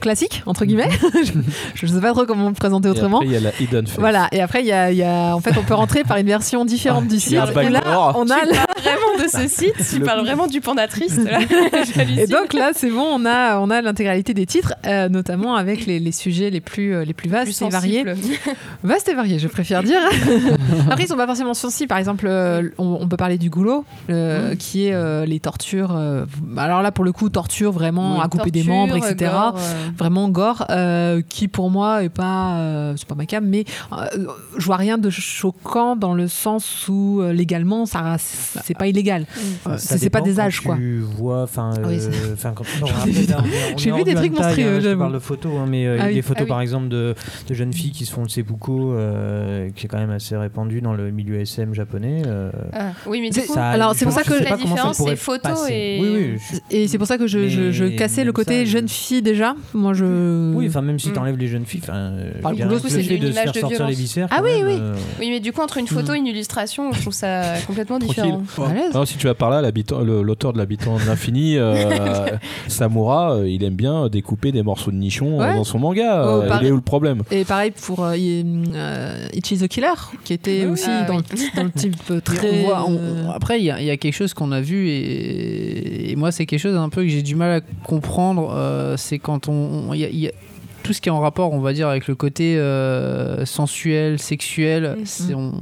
classique entre guillemets. je ne sais pas trop comment me présenter Et autrement. après, il y a la Hidden Face. Voilà, et après, il y a, il y a- en fait, on peut rentrer par une version différente du il y a site. Et là, on a Tu vraiment de ce site, tu Le- parles vraiment du panda triste là. Et donc là, c'est bon, on a, on a l'intégralité des titres, euh, notamment avec les, les sujets les plus, euh, les plus vastes Plus et variés. Vastes et variés, je préfère dire. Après, ils sont pas forcément sensibles. Par exemple, euh, on, on peut parler du goulot, euh, qui est euh, les tortures. euh, alors là, pour le coup, torture vraiment Oui. à couper des membres, etc. gore, euh, Vraiment gore, euh, qui pour moi est pas, euh, c'est pas ma cam, mais euh, je vois rien de choquant dans le sens où euh, légalement, ça, c'est pas illégal. Euh, c'est pas des quand âges, quoi. Tu vois, enfin, oui, j'ai vu des trucs monstrueux, Je parle de photos, hein, mais euh, Ah oui. des photos Ah oui. par exemple de, de jeunes filles qui se font le seppuku, euh, qui est quand même assez répandu dans le milieu SM japonais. euh, ah, oui, mais du C'est- coup, ça- alors, c'est pour ça que- la différence, c'est photo passer. et. Oui, oui, je- Et c'est pour ça que je, je, je Mais cassais le côté jeune fille déjà. Moi, je. Oui, enfin même si Mm. t'enlèves les jeunes filles, enfin, euh, Par le dire, c'est de se faire de sortir les viscères. Ah oui, même, oui. euh, Oui, mais du coup, entre une photo et une illustration, je trouve ça complètement différent. Alors, si tu vas par là, l'auteur de l'habitant de l'infini, euh, Samura, euh, il aime bien découper des morceaux de nichon euh, Ouais. dans son manga. Oh, Euh, il est où le problème? Et pareil pour euh, euh, Ichi the Killer, qui était Oui, aussi ah dans, oui. le, dans le type très. on voit- on- euh, après, il y, a- il y a quelque chose qu'on a vu et, et moi, c'est quelque chose un peu que j'ai du mal à comprendre. Euh, c'est quand on, y a tout ce qui est en rapport, on va dire, avec le côté euh, sensuel, sexuel. Mhm. c'est- On,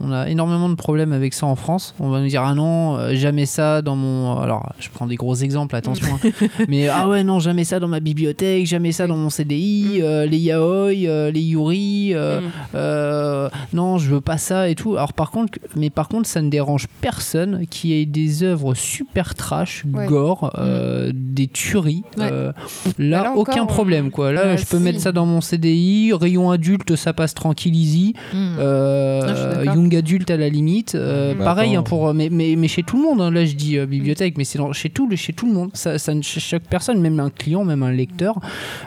on a énormément de problèmes avec ça en France. On va nous dire ah non, euh, jamais ça dans mon. Alors, je prends des gros exemples, attention. hein. Mais ah ouais non, jamais ça dans ma bibliothèque, jamais ça dans mon CDI, euh, les yaoi, euh, les yuri. Mm. non, je veux pas ça et tout. Alors par contre, mais par contre, ça ne dérange personne qui ait des œuvres super trash, Ouais. gore, des tueries. Ouais. Là, aucun problème quoi. Là, je peux mettre ça dans mon CDI, rayon adulte, ça passe tranquille easy. hmm. Euh, Ah, young adulte à la limite. Euh, Bah, pareil hein, pour mais, mais, mais chez tout le monde. hein. Là, je dis euh, bibliothèque, mais c'est dans- chez tout le chez tout le monde. Ça, ça ne ch- choque personne, même un client, même un lecteur.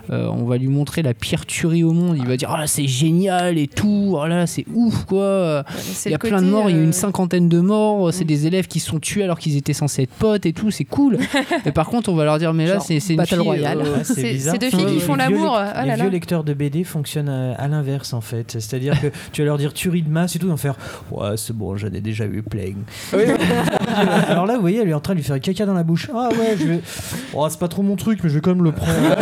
Euh, on va lui montrer la pire tuerie au monde. Il va dire ah là c'est génial et tout. Là c'est ouf quoi. Il y a le plein de morts, il y a une cinquantaine de morts, c'est des élèves qui se sont tués alors qu'ils étaient censés être potes et tout, c'est cool. et par contre, on va leur dire, mais là, c'est c'est une Battle fille, Royale. euh, Ouais, C'est- deux filles Les qui font l'amour, les là vieux là. lecteurs de BD fonctionnent à, à l'inverse en fait. C'est-à-dire que tu vas leur dire tuerie de masse et tout, ils vont faire ouais c'est bon, j'en ai déjà eu plein. Alors là, vous voyez, elle est en train de lui faire caca dans la bouche. Ah ouais, je vais. Oh, c'est pas trop mon truc, mais je vais quand même le prendre.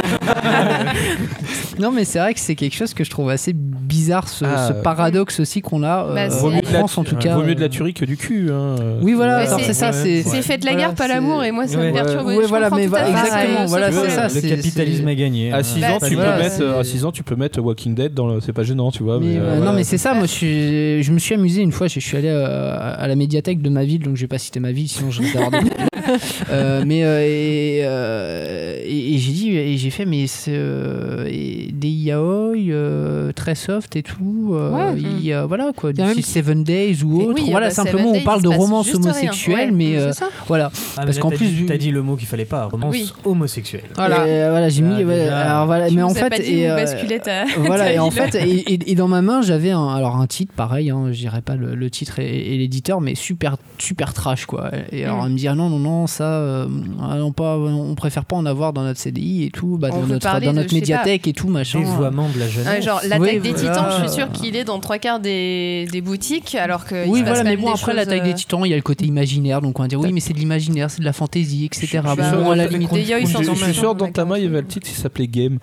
Non, mais c'est vrai que c'est quelque chose que je trouve assez bizarre, ce, Ah, ce euh, paradoxe aussi qu'on a euh, Bah, en France en tout cas. vaut mieux de la euh, tuerie que du cul. hein. Oui, voilà, Ouais, c'est- ça, c'est. Fait de la voilà, guerre, pas l'amour, et moi ça Ouais. me perturbe. Ouais, voilà, mais exactement, Ouais, voilà, c'est ça, le capitalisme a gagné. À hein. 6 Bah, ans, tu c'est- peux voilà, mettre, c'est- à 6 ans, tu peux mettre Walking Dead dans le. C'est pas gênant, tu vois. Mais, mais, euh, euh, non, voilà. mais c'est ça. Moi, je, suis- je me suis amusé une fois. Je suis allé euh, à la médiathèque de ma ville, donc je vais pas citer ma ville, sinon je vais avoir des. Euh, mais euh, et, euh, et- et j'ai dit et j'ai fait mais c'est euh, des yaoi euh, très soft et tout. euh, Ouais. il y a, voilà quoi, du style Seven Days ou autre. oui, voilà, bah, simplement on parle de romance homosexuelle, Ouais, mais euh, voilà. Ah, parce mais qu'en plus, t'as dit le mot qu'il fallait pas, romance Oui. homosexuelle. Voilà. Euh, voilà, j'ai Ah, mis. ouais, déjà. alors voilà, mais en as fait, pas dit et, euh, basculer ta- voilà, et en fait, et, dans ma main, j'avais un, alors un titre pareil, hein, je dirais pas le, le titre et, et l'éditeur, mais super, super trash quoi. Et alors, Mm. elle me dit ah non, non, non, ça, euh, ah non, pas, on préfère pas en avoir dans notre CDI et tout, bah, dans notre, dans notre médiathèque et tout, machin. Dévoiement de la jeunesse. Ouais, genre l'attaque Oui, des voilà. titans, je suis sûr qu'il est dans trois quarts des, des boutiques, alors que Oui, voilà, mais bon, après l'attaque des euh, titans, il y a le côté imaginaire, donc on va dire oui, mais c'est de l'imaginaire, c'est de la fantaisie, etc. Bon, à la limite. Je suis sûr, dans ta main, il y avait le titre, il s'appelait Game.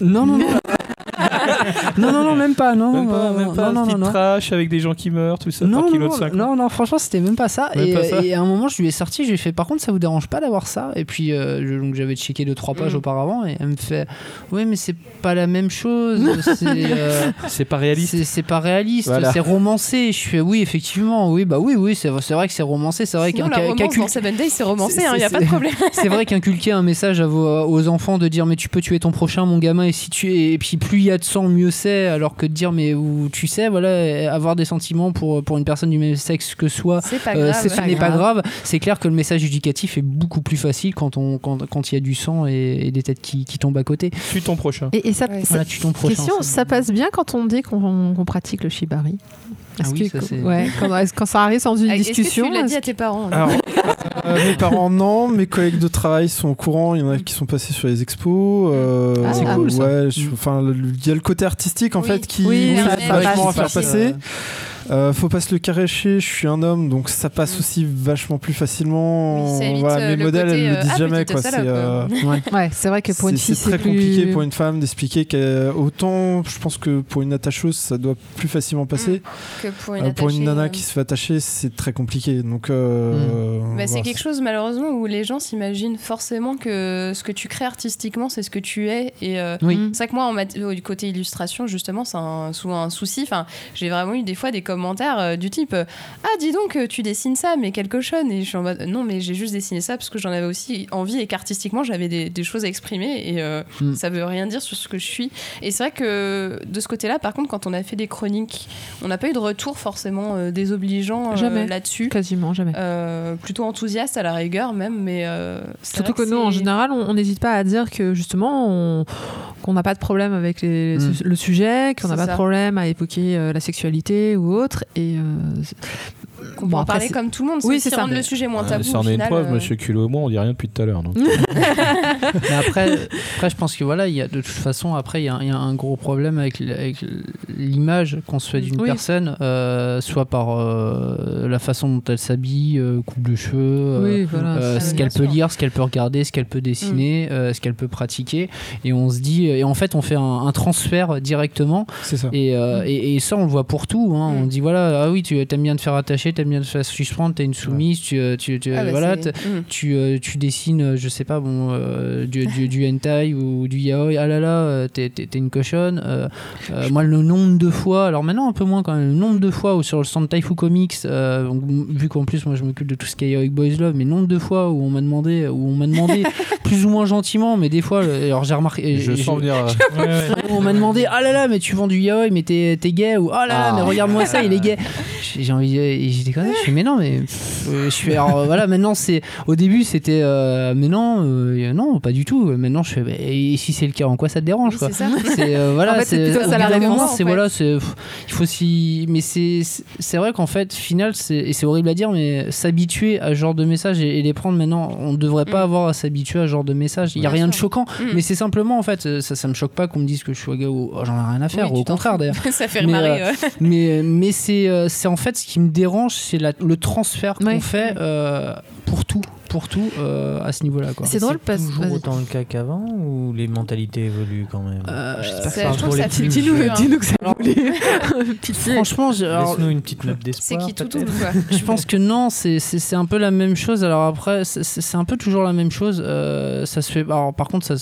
Non, non, non. non, non, non, même pas, non, Même pas, non, même pas non, non, non. trash avec des gens qui meurent, tout ça, non, non, de 5. non, non, franchement, c'était même pas ça. Même et, pas ça. et à un moment, je lui ai sorti, je lui ai fait, par contre, ça vous dérange pas d'avoir ça? Et puis, euh, je- donc j'avais checké deux trois pages Mm. auparavant, et elle me fait, oui, mais c'est pas la même chose. c'est euh, pas réaliste. c'est- pas réaliste, Voilà. c'est romancé. Je fais, oui, effectivement, oui, bah oui, oui, c'est vrai que c'est romancé, c'est vrai qu'un c'est romancé, il n'y a pas de problème. c'est vrai qu'inculquer un message à vos, aux enfants de dire mais tu peux tuer ton prochain mon gamin et si tu es et puis plus il y a de sang mieux c'est alors que de dire mais où tu sais voilà avoir des sentiments pour pour une personne du même sexe que soi euh, ce n'est pas grave. c'est clair que le message éducatif est beaucoup plus facile quand on quand quand il y a du sang et, et des têtes qui, qui tombent à côté. Tue ton prochain. Et, et ça, Ouais. ça- voilà tu ton prochain question, ça passe bien quand on dit qu'on qu'on pratique le shibari? Ah Est-ce oui, que- ça, c'est- ouais, quand, quand ça arrive dans une Ah, Est-ce que discussion tu l'as dit à tes parents Alors, Euh, mes parents non, mes collègues de travail sont au courant, il y en a qui sont passés sur les expos. euh, Ah, c'est cool, ça. Ouais, je- enfin, le- il y a le côté artistique en Oui. fait qui Oui, vachement à faire passe, passer. Euh, faut pas se le caresser, je suis un homme, donc ça passe aussi vachement plus facilement. Oui, Voilà, euh, mes le modèles, elles le euh, disent ah, jamais. Quoi. C'est, euh, Ouais, c'est vrai que pour une c'est- fille, c'est très plus- compliqué pour une femme d'expliquer qu'autant, je pense que pour une attacheuse, ça doit plus facilement passer. que pour une, Euh, pour une attachée, nana euh, qui se fait attacher, c'est très compliqué. Donc, euh, Bah, c'est quelque chose malheureusement où les gens s'imaginent forcément que ce que tu crées artistiquement c'est ce que tu es et euh, Oui. Mm. c'est vrai que moi en mat- au- du côté illustration justement c'est un- souvent un souci enfin j'ai vraiment eu des fois des commentaires euh, du type euh, ah dis donc euh, tu dessines ça mais quel cochonne et je suis en mode non mais j'ai juste dessiné ça parce que j'en avais aussi envie et qu'artistiquement j'avais des, des choses à exprimer et euh, Mm. ça veut rien dire sur ce que je suis et c'est vrai que de ce côté là par contre quand on a fait des chroniques on n'a pas eu de retour forcément euh, désobligeant euh, là-dessus Quasiment jamais. plutôt enthousiaste à la rigueur même, mais Surtout que nous, en général, on n'hésite pas à dire que justement, on- qu'on n'a pas de problème avec les- Mm. le sujet, qu'on n'a pas de problème à évoquer la sexualité ou autre. Et qu'on bon, peut en après, parler comme tout le monde, Oui, c'est ça. rendre le sujet moins tabou. ça en est une preuve, euh, monsieur Culot et moi, on dit rien depuis tout à l'heure. donc. Mais après, après, je pense que voilà, il y a de toute façon, après, il y, a- il y a un gros problème avec, l'image qu'on se fait d'une Oui. personne, euh, soit par euh, la façon dont elle s'habille, euh, coupe de cheveux, euh, oui, voilà. euh, Ah, ce qu'elle peut lire, ce qu'elle peut regarder, ce qu'elle peut dessiner, euh, ce qu'elle peut pratiquer. Et on se dit, et en fait, on fait un, un transfert directement. C'est ça. Et, euh, et, et ça, on le voit pour tout. hein. Mm. On dit, voilà, ah oui, tu aimes bien te faire attacher, t'aimes bien te faire suspendre, t'es une soumise, tu, euh, tu, tu- ah bah, voilà, Mm. tu, euh, tu dessines, euh, je sais pas, bon, euh, du, du, du hentai ou du yaoi, ah là là, t'es, t'es- t'es une cochonne. Euh, euh, moi, le nombre de fois, alors maintenant un peu moins quand même, le nombre de fois où sur le stand Taifu Comics, euh, donc, vu qu'en plus moi je m'occupe de tout ce qui est Yaoi Boys Love, mais le nombre de fois où on m'a demandé, où on m'a demandé plus ou moins gentiment, mais des fois, alors j'ai remarqué, Je sens venir. euh, on m'a demandé ah là là mais tu vends du yaoi mais t'es t'es gay ou oh là là Ah. mais regarde-moi ça il est gay j'ai j'ai envie j'ai déconné je fais mais non mais euh, je fais alors euh, voilà maintenant c'est au début c'était euh, mais non euh, non pas du tout maintenant je fais bah, et si c'est le cas en quoi ça te dérange Oui, quoi c'est euh, voilà En fait, c'est plutôt ça la c'est voilà c'est il faut si mais c'est c'est- vrai qu'en fait final c'est et c'est horrible à dire mais s'habituer à ce genre de message et, et les prendre maintenant on ne devrait pas Mm. avoir à s'habituer à ce genre de message il y a rien de choquant Mm. mais c'est simplement en fait ça ça me choque pas qu'on me dise que je suis gay ou oh, j'en ai rien à faire Oui, au contraire d'ailleurs ça fait Mais, marrer. euh, ouais. mais mais c'est c'est en fait ce qui me dérange c'est le transfert qu'on fait euh, pour tout pour tout euh, à ce niveau là quoi C'est drôle parce toujours vas-y. autant le cas qu'avant ou les mentalités évoluent quand même? Euh, J'espère que je que ça dis-nous que ça Pitié. franchement Laisse-nous une petite note C'est d'espoir. qui tout peut-être. double quoi. je pense que non, c'est- un peu la même chose. Alors après, c'est- un peu toujours la même chose. Euh, ça se fait. Alors par contre, ça,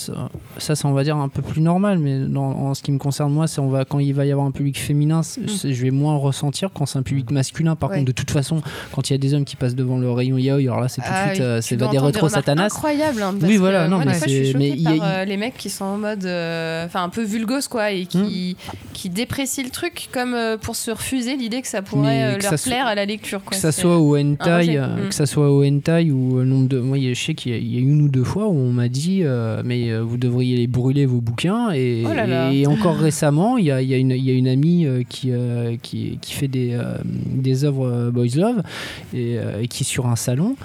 c'est on va dire un peu plus normal. Mais dans, en ce qui me concerne moi, c'est on va quand il va y avoir un public féminin, c'est- je vais moins ressentir. Quand c'est un public masculin, par Mm. Ouais. contre, de toute façon, quand il y a des hommes qui passent devant le rayon yaoi, alors là, c'est tout de Ah suite, euh, c'est va des remarques satanas. incroyables hein, Oui, voilà, non, moi, mais des fois, je suis c'est- choquée mais il y a- par euh, les mecs qui sont en mode euh, enfin un peu vulgos quoi et qui qui déprécient le truc comme pour se refuser l'idée que ça pourrait que leur ça soit- plaire à la lecture quoi. que ça soit au hentai, Mm. que ça soit au hentai ou nombre de, moi, je sais qu'il y, a- une ou deux fois où on m'a dit, mais vous devriez les brûler vos bouquins. Et, Oh là là. et encore récemment, il y a, il y a une, il y a une amie qui, qui, qui fait des, des œuvres boys love et, et qui est sur un salon.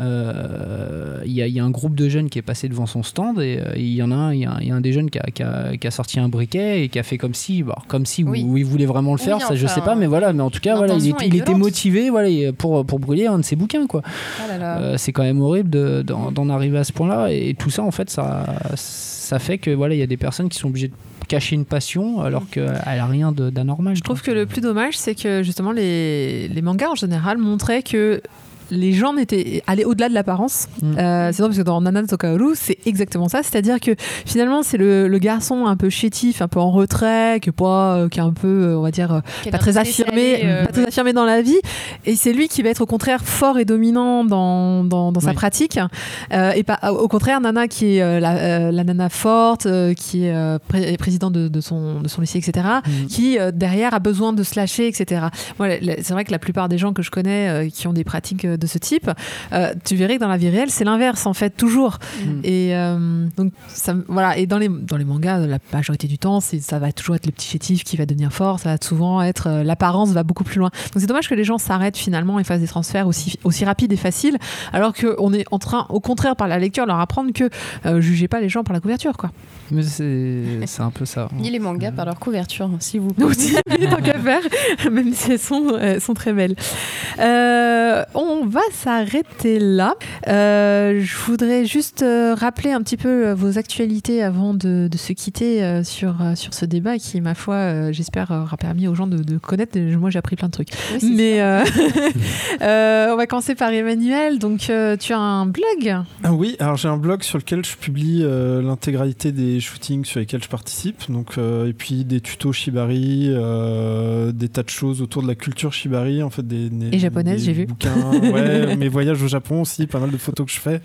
Euh, Il y, a, il y a un groupe de jeunes qui est passé devant son stand et euh, il y en a un, il y a, un- il y a un des jeunes qui a, qui a- qui a sorti un briquet et qui a fait comme si, bon, comme si Oui. où, il voulait vraiment le Oui, faire. ça, je sais pas, mais voilà. Mais en tout cas, voilà, il, était- il motivé, voilà, pour pour brûler un de ses bouquins, quoi. Ah. Euh, c'est quand même horrible de- d'en arriver à ce point-là. Et tout ça, en fait, ça, ça fait que voilà, il y a des personnes qui sont obligées de cacher une passion alors qu'elle a rien de- d'anormal. Je trouve que le plus dommage, c'est que justement les, les mangas en général montraient que les gens étaient allés au-delà de l'apparence. Mm. Euh, c'est drôle parce que dans Nana no Tokaoru, c'est exactement ça. C'est-à-dire que finalement, c'est le, le garçon un peu chétif, un peu en retrait, qui est, pas, euh, qui est un peu, euh, on va dire, euh, Qui pas très affirmé, euh, pas très affirmé dans la vie. Et c'est lui qui va être au contraire fort et dominant dans, dans, dans sa Oui. pratique. Euh, et pas, au contraire, Nana qui est euh, la, euh, la nana forte, euh, qui est euh, pré- président de, de son, de son lycée, etc. Mm. Qui euh, derrière a besoin de se lâcher, etc. C'est vrai que la plupart des gens que je connais euh, qui ont des pratiques de de ce type, euh, tu verrais que dans la vie réelle, c'est l'inverse en fait, toujours. Mm. Et euh, donc, ça, voilà. Et dans les, dans les mangas, la majorité du temps, c'est, ça va toujours être le petit chétif qui va devenir fort, ça va souvent être. euh, l'apparence va beaucoup plus loin. Donc, c'est dommage que les gens s'arrêtent finalement et fassent des transferts aussi, aussi rapides et faciles, alors qu'on est en train, au contraire, par la lecture, leur apprendre que euh, jugez pas les gens par la couverture, quoi. Mais c'est c'est un peu ça. Ni les mangas par leur couverture, s'il vous plaît. Aussi, tant qu'à faire, même si elles sont, elles sont très belles. Euh, on va s'arrêter là. Euh, je voudrais juste euh, rappeler un petit peu euh, vos actualités avant de, de se quitter sur, sur ce débat qui, ma foi, j'espère, aura permis aux gens de, de connaître. Moi, j'ai appris plein de trucs. Oui, Mais euh, euh, on va commencer par Emmanuel. Donc, euh, tu as un blog? Ah oui, alors j'ai un blog sur lequel je publie euh, l'intégralité des shootings sur lesquels je participe, donc euh, et puis des tutos Shibari, euh, des tas de choses autour de la culture Shibari, en fait des, des- Et japonaise, j'ai vu. bouquins, ouais, mes voyages au Japon aussi, pas mal de photos que je fais.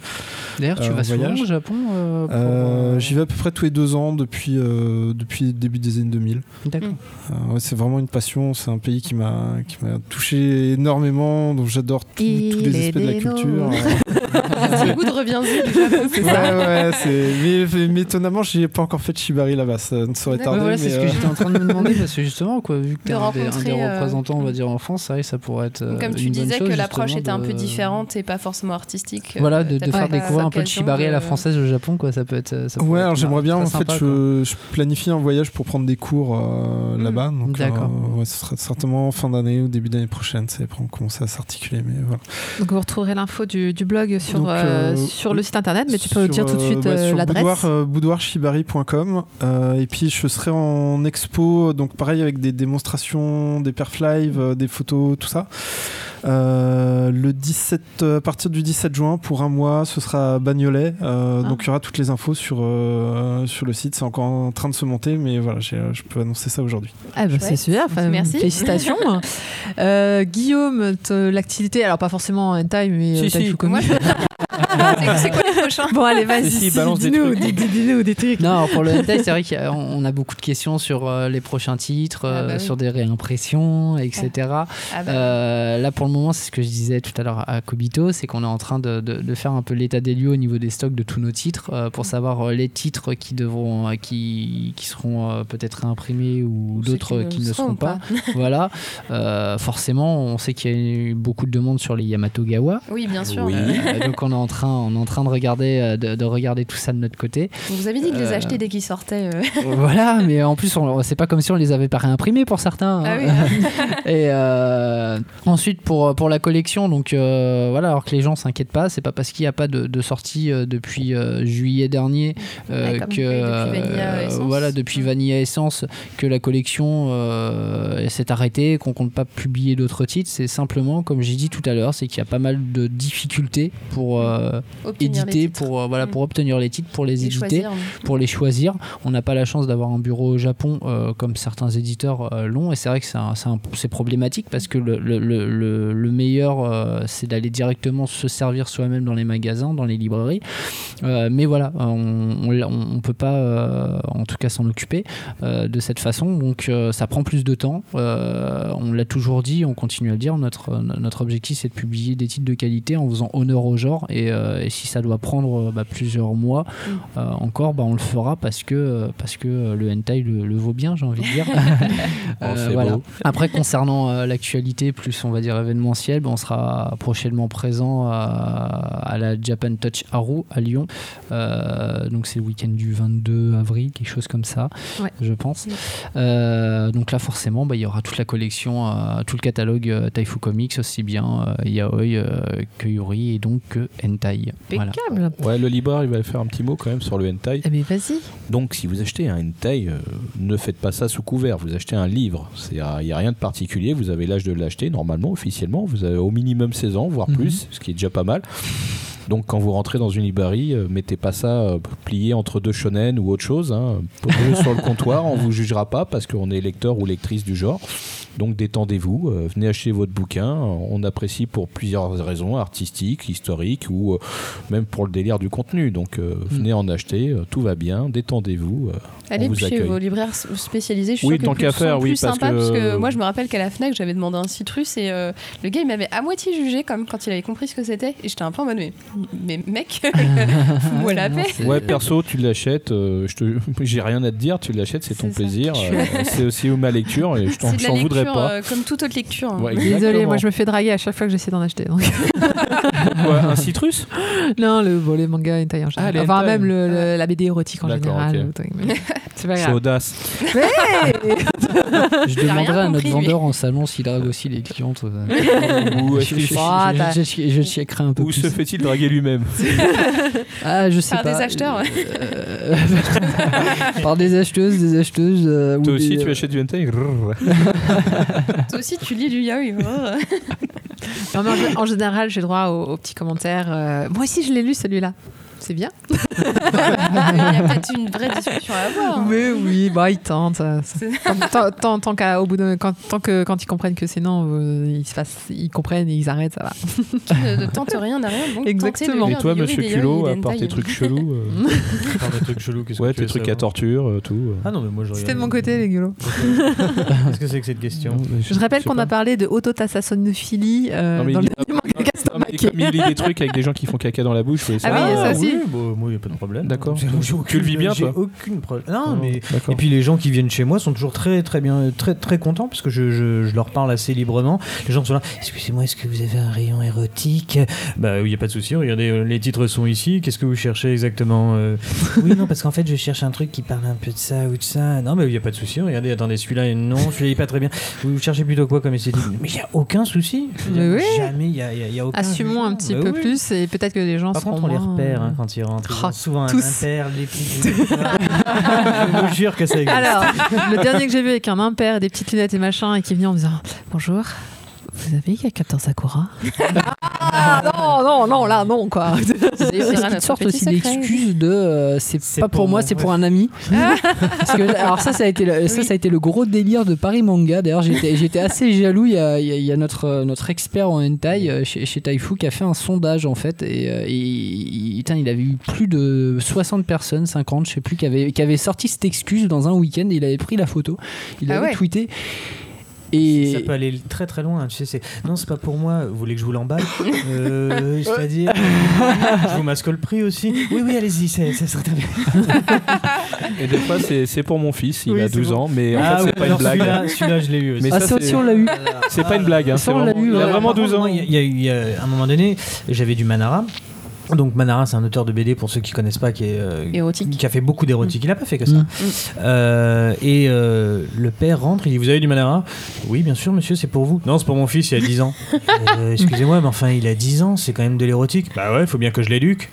D'ailleurs, tu Euh, vas souvent au Japon euh, pour, Euh, J'y vais à peu près tous les deux ans depuis euh, depuis le début des années 2000. D'accord. Euh, ouais, c'est vraiment une passion, c'est un pays qui m'a qui m'a touché énormément, donc j'adore tout- tous les aspects de la culture. le goût de reviens-y du Japon, c'est Ouais, ça ouais, c'est. Mais, mais- étonnamment, j'ai pas encore fait de Shibari là-bas, ça ne saurait tarder. Voilà, c'est ce que j'étais en train de me demander parce que justement, quoi, vu que t'es un, des- représentants, on va dire en France, ça pourrait être. Comme tu disais chose, que l'approche était un peu de- différente et pas forcément artistique. Voilà, euh, de, t'as de pas faire découvrir un peu de l'occasion Shibari à la de- française au Japon, quoi, ça peut être. euh, Ça Ouais, être alors j'aimerais bien, en fait, sympa, je, je planifie un voyage pour prendre des cours euh, Mm. là-bas. Donc, D'accord. euh, ouais, ce sera certainement fin d'année ou début d'année prochaine, c'est pour commencer à s'articuler. Mais voilà. Donc, vous retrouverez l'info du, du blog sur, Donc, euh, euh, sur le site internet, mais tu peux Sur, dire tout de euh, suite bah, euh, sur l'adresse. boudoir, euh, boudoirshibari.com euh, et puis je serai en expo donc pareil avec des démonstrations des perf live euh, des photos tout ça Euh, le 17 euh, à partir du 17 juin pour un mois ce sera à Bagnolet Euh, Ah. donc il y aura toutes les infos sur euh, sur le site c'est encore en train de se monter mais voilà je peux annoncer ça aujourd'hui Ah bah, c'est super, enfin, Merci. félicitations. Euh, Guillaume, l'activité, alors pas forcément en time, mais Si, euh, si. Moi, C'est quoi Bon, allez, vas-y, Si, si, balance des dis-nous, trucs. dis- dis- dis-nous des trucs. Non, pour le hentai, c'est vrai qu'on a beaucoup de questions sur euh, les prochains titres, Ah bah euh, oui. sur des réimpressions, etc. Ah bah, Euh, là, pour le moment, c'est ce que je disais tout à l'heure à Kobito, c'est qu'on est en train de, de- de faire un peu l'état des lieux au niveau des stocks de tous nos titres euh, pour savoir euh, les titres qui devront, qui, qui seront euh, peut-être réimprimés ou d'autres qui, ne seront pas. voilà. Euh, forcément, on sait qu'il y a eu beaucoup de demandes sur les Yamatogawa. Oui, bien sûr. Oui. Euh, donc on est en train, on est en train de regarder, euh, de, de regarder tout ça de notre côté. Vous avez dit de les Euh, acheter dès qu'ils sortaient. euh. voilà, mais en plus, c'est pas comme si on les avait pas réimprimés pour certains. Ah hein. oui, Et ensuite pour, pour la collection, donc voilà, alors que les gens s'inquiètent pas, c'est pas parce qu'il n'y a pas de, de sortie depuis juillet dernier Ouais, que depuis Vanilla Essence. voilà depuis Vanilla Essence que la collection s'est arrêtée, qu'on compte pas publier d'autres titres. C'est simplement, comme j'ai dit tout à l'heure, c'est qu'il y a pas mal de difficultés pour éditer, pour euh, voilà Mm. pour obtenir les titres, pour les éditer choisir. pour les choisir. On n'a pas la chance d'avoir un bureau au Japon euh, comme certains éditeurs euh, l'ont et c'est vrai que c'est problématique parce que le, le- le- le- le meilleur c'est d'aller directement se servir soi-même dans les magasins, dans les librairies. Mais voilà, on, on peut pas en tout cas s'en occuper de cette façon donc ça prend plus de temps. Euh, on l'a toujours dit, on continue à le dire, notre, notre objectif c'est de publier des titres de qualité en faisant honneur au genre et, et si ça doit prendre euh, bah, plusieurs mois euh, encore, bah, on le fera parce que, euh, parce que euh, le hentai le, le vaut bien, j'ai envie de dire. Oh, Euh, c'est voilà. beau. Après, concernant euh, l'actualité, plus on va dire événementielle, bah, on sera prochainement présent à, à la Japan Touch Haru à Lyon. Euh, donc, c'est le week-end du 22 avril, quelque chose comme ça, Ouais. je pense. Mm. Euh, donc là, forcément, bah, il y aura toute la collection, euh, tout le catalogue euh, Taifu Comics, aussi bien euh, yaoi euh, que yuri et donc que hentai. Voilà. Ouais, le libraire, il va faire un petit mot quand même sur le hentai. Eh bien, vas-y. Donc, si vous achetez un hentai, euh, ne faites pas ça sous couvert. Vous achetez un livre. Il n'y a rien de particulier. Vous avez l'âge de l'acheter, normalement, officiellement. Vous avez au minimum 16 ans, voire Mhm. plus, ce qui est déjà pas mal. Donc, quand vous rentrez dans une librairie, euh, mettez pas ça euh, plié entre deux shonen ou autre chose. Hein. Posez-le sur le comptoir, on vous jugera pas parce qu'on est lecteur ou lectrice du genre. Donc détendez-vous, euh, venez acheter votre bouquin. On apprécie pour plusieurs raisons, artistiques, historiques ou euh, même pour le délire du contenu. Donc euh, venez en acheter, tout va bien, détendez-vous. Allez chez vos libraires spécialisés. Je suis Oui, sûre que tant plus- qu'à faire, oui, plus parce sympas, que- parce que moi, je me rappelle qu'à la Fnac, j'avais demandé un citrus et euh, le gars, il m'avait à moitié jugé quand, même, quand il avait compris ce que c'était. Et j'étais un peu en mode, mais, mais mec, fous-moi la paix. Ouais, perso, tu l'achètes. euh, je te, j'ai rien à te dire. Tu l'achètes, c'est ton ça. plaisir. euh, c'est aussi ma lecture et je t'en, voudrais pas. euh, comme toute autre lecture. hein. Ouais, Désolée, exactement. moi je me fais draguer à chaque fois que j'essaie d'en acheter. donc. Quoi, un citrus non, le, bon, les mangas hentai en général. enfin, hentai. même le- le- la BD érotique en général. C'est pas C'est grave. audace. Je demanderai à notre compris, lui. vendeur en salon s'il drague aussi les clientes. euh. Ou, je, est-ce je, que- je- Ah, je- je- je checkerai un peu ou plus. se fait-il draguer lui-même Ah, je sais Par pas. des acheteurs. Euh, Par des acheteuses, des acheteuses. euh, ou Toi aussi, des- tu achètes du hentai Toi aussi, tu lis du yaoi. En, général, j'ai droit aux, aux petits commentaires. euh, moi aussi, je l'ai lu celui-là. C'est bien. Il y a peut-être une vraie discussion à avoir. hein. Mais oui, bah, ils tentent. euh, Tant, tant- tant- qu'à- au bout de, quand, tant que quand ils comprennent que c'est non, euh, ils, se fassent, ils comprennent et ils arrêtent, ça va. Qui ne, ne tente rien n'a rien. Donc Exactement. Et toi, monsieur Culot, à des part tes trucs chelous euh, des trucs chelous, qu'est-ce Ouais, que tes trucs à torture, euh, tout. euh. Ah non, mais moi je C'était de mon côté, les gueulots. Qu'est-ce que c'est que cette question Je rappelle sais qu'on a parlé de euh, mais dans le mais comme il lit des trucs avec des gens qui font caca dans la bouche, Ah oui, ça aussi. oui, bon, moi, il n'y a pas de problème. D'accord. Tu le vis bien, j'ai toi aucune problème. Non, Ah, mais. Et puis les gens qui viennent chez moi sont toujours très très bien, très très contents parce que je, je, je leur parle assez librement. Les gens sont là. Excusez-moi, est-ce que vous avez un rayon érotique? Bah oui, il y a pas de souci. Regardez, euh, les titres sont ici. Qu'est-ce que vous cherchez exactement euh? Oui, non, parce qu'en fait, je cherche un truc qui parle un peu de ça ou de ça. Non, mais il y a pas de souci. Regardez, attendez, celui-là, non, celui-là il est pas très bien. Vous cherchez plutôt quoi comme esthétique? Mais il y a aucun souci. Oui. Jamais, il y a, il y a- il y a aucun. Assumons un petit Bah peu oui. plus et peut-être que les gens Par seront contre, on les moins, repère hein, euh, quand ils rentrent. Ah, souvent tous. un impair, des petits. je vous jure que ça existe. Alors, le dernier que j'ai vu avec un impair des petites lunettes et machin et qui venait en me disant Bonjour, vous avez il y a 14 Sakura Ah non, non, non, là, non, quoi. C'est une sorte aussi d'excuse de euh, c'est pas pour pour moi, c'est pour un ami. Parce que, alors ça, ça a été le, ça, ça a été le gros délire de Paris Manga. D'ailleurs, j'étais, j'étais assez jaloux. Il y a, il y a- il y a notre, euh, notre expert en hentai euh, chez, chez Taifu qui a fait un sondage en fait et, euh, et il, putain, il avait eu plus de 60 personnes, 50, je sais plus, qui avaient, qui avaient sorti cette excuse dans un week-end. Il avait pris la photo, il Ah avait ouais. tweeté. Et Ça peut aller très très loin. Tu sais, c'est non, c'est pas pour moi. Vous voulez que je vous l'emballe? Euh, C'est-à-dire, je vous masque le prix aussi. Oui, oui, allez-y, c'est- ça serait très bien. Et des fois, c'est c'est pour mon fils, il Oui, a c'est 12 bon. ans, mais en Ah fait, oui, c'est pas une blague. Celui-là, celui-là, je l'ai eu aussi. Mais ah, ça, aussi, on l'a eu. C'est pas une blague, hein, Ça, c'est on l'a vraiment- eu, il a vraiment Par 12 contre, ans. Il y a- il y, a eu- il y a un moment donné, j'avais du Manara. Donc Manara, c'est un auteur de BD pour ceux qui connaissent pas, qui est euh, Érotique. qui a fait beaucoup d'érotique. Il a pas fait que ça. Mm. Euh, et euh, le père rentre, il dit Vous avez du Manara Oui, bien sûr, monsieur, c'est pour vous. Non, c'est pour mon fils, il a 10 ans. Euh, Excusez-moi, mais enfin, il a 10 ans, c'est quand même de l'érotique. Bah ouais, il faut bien que je l'éduque.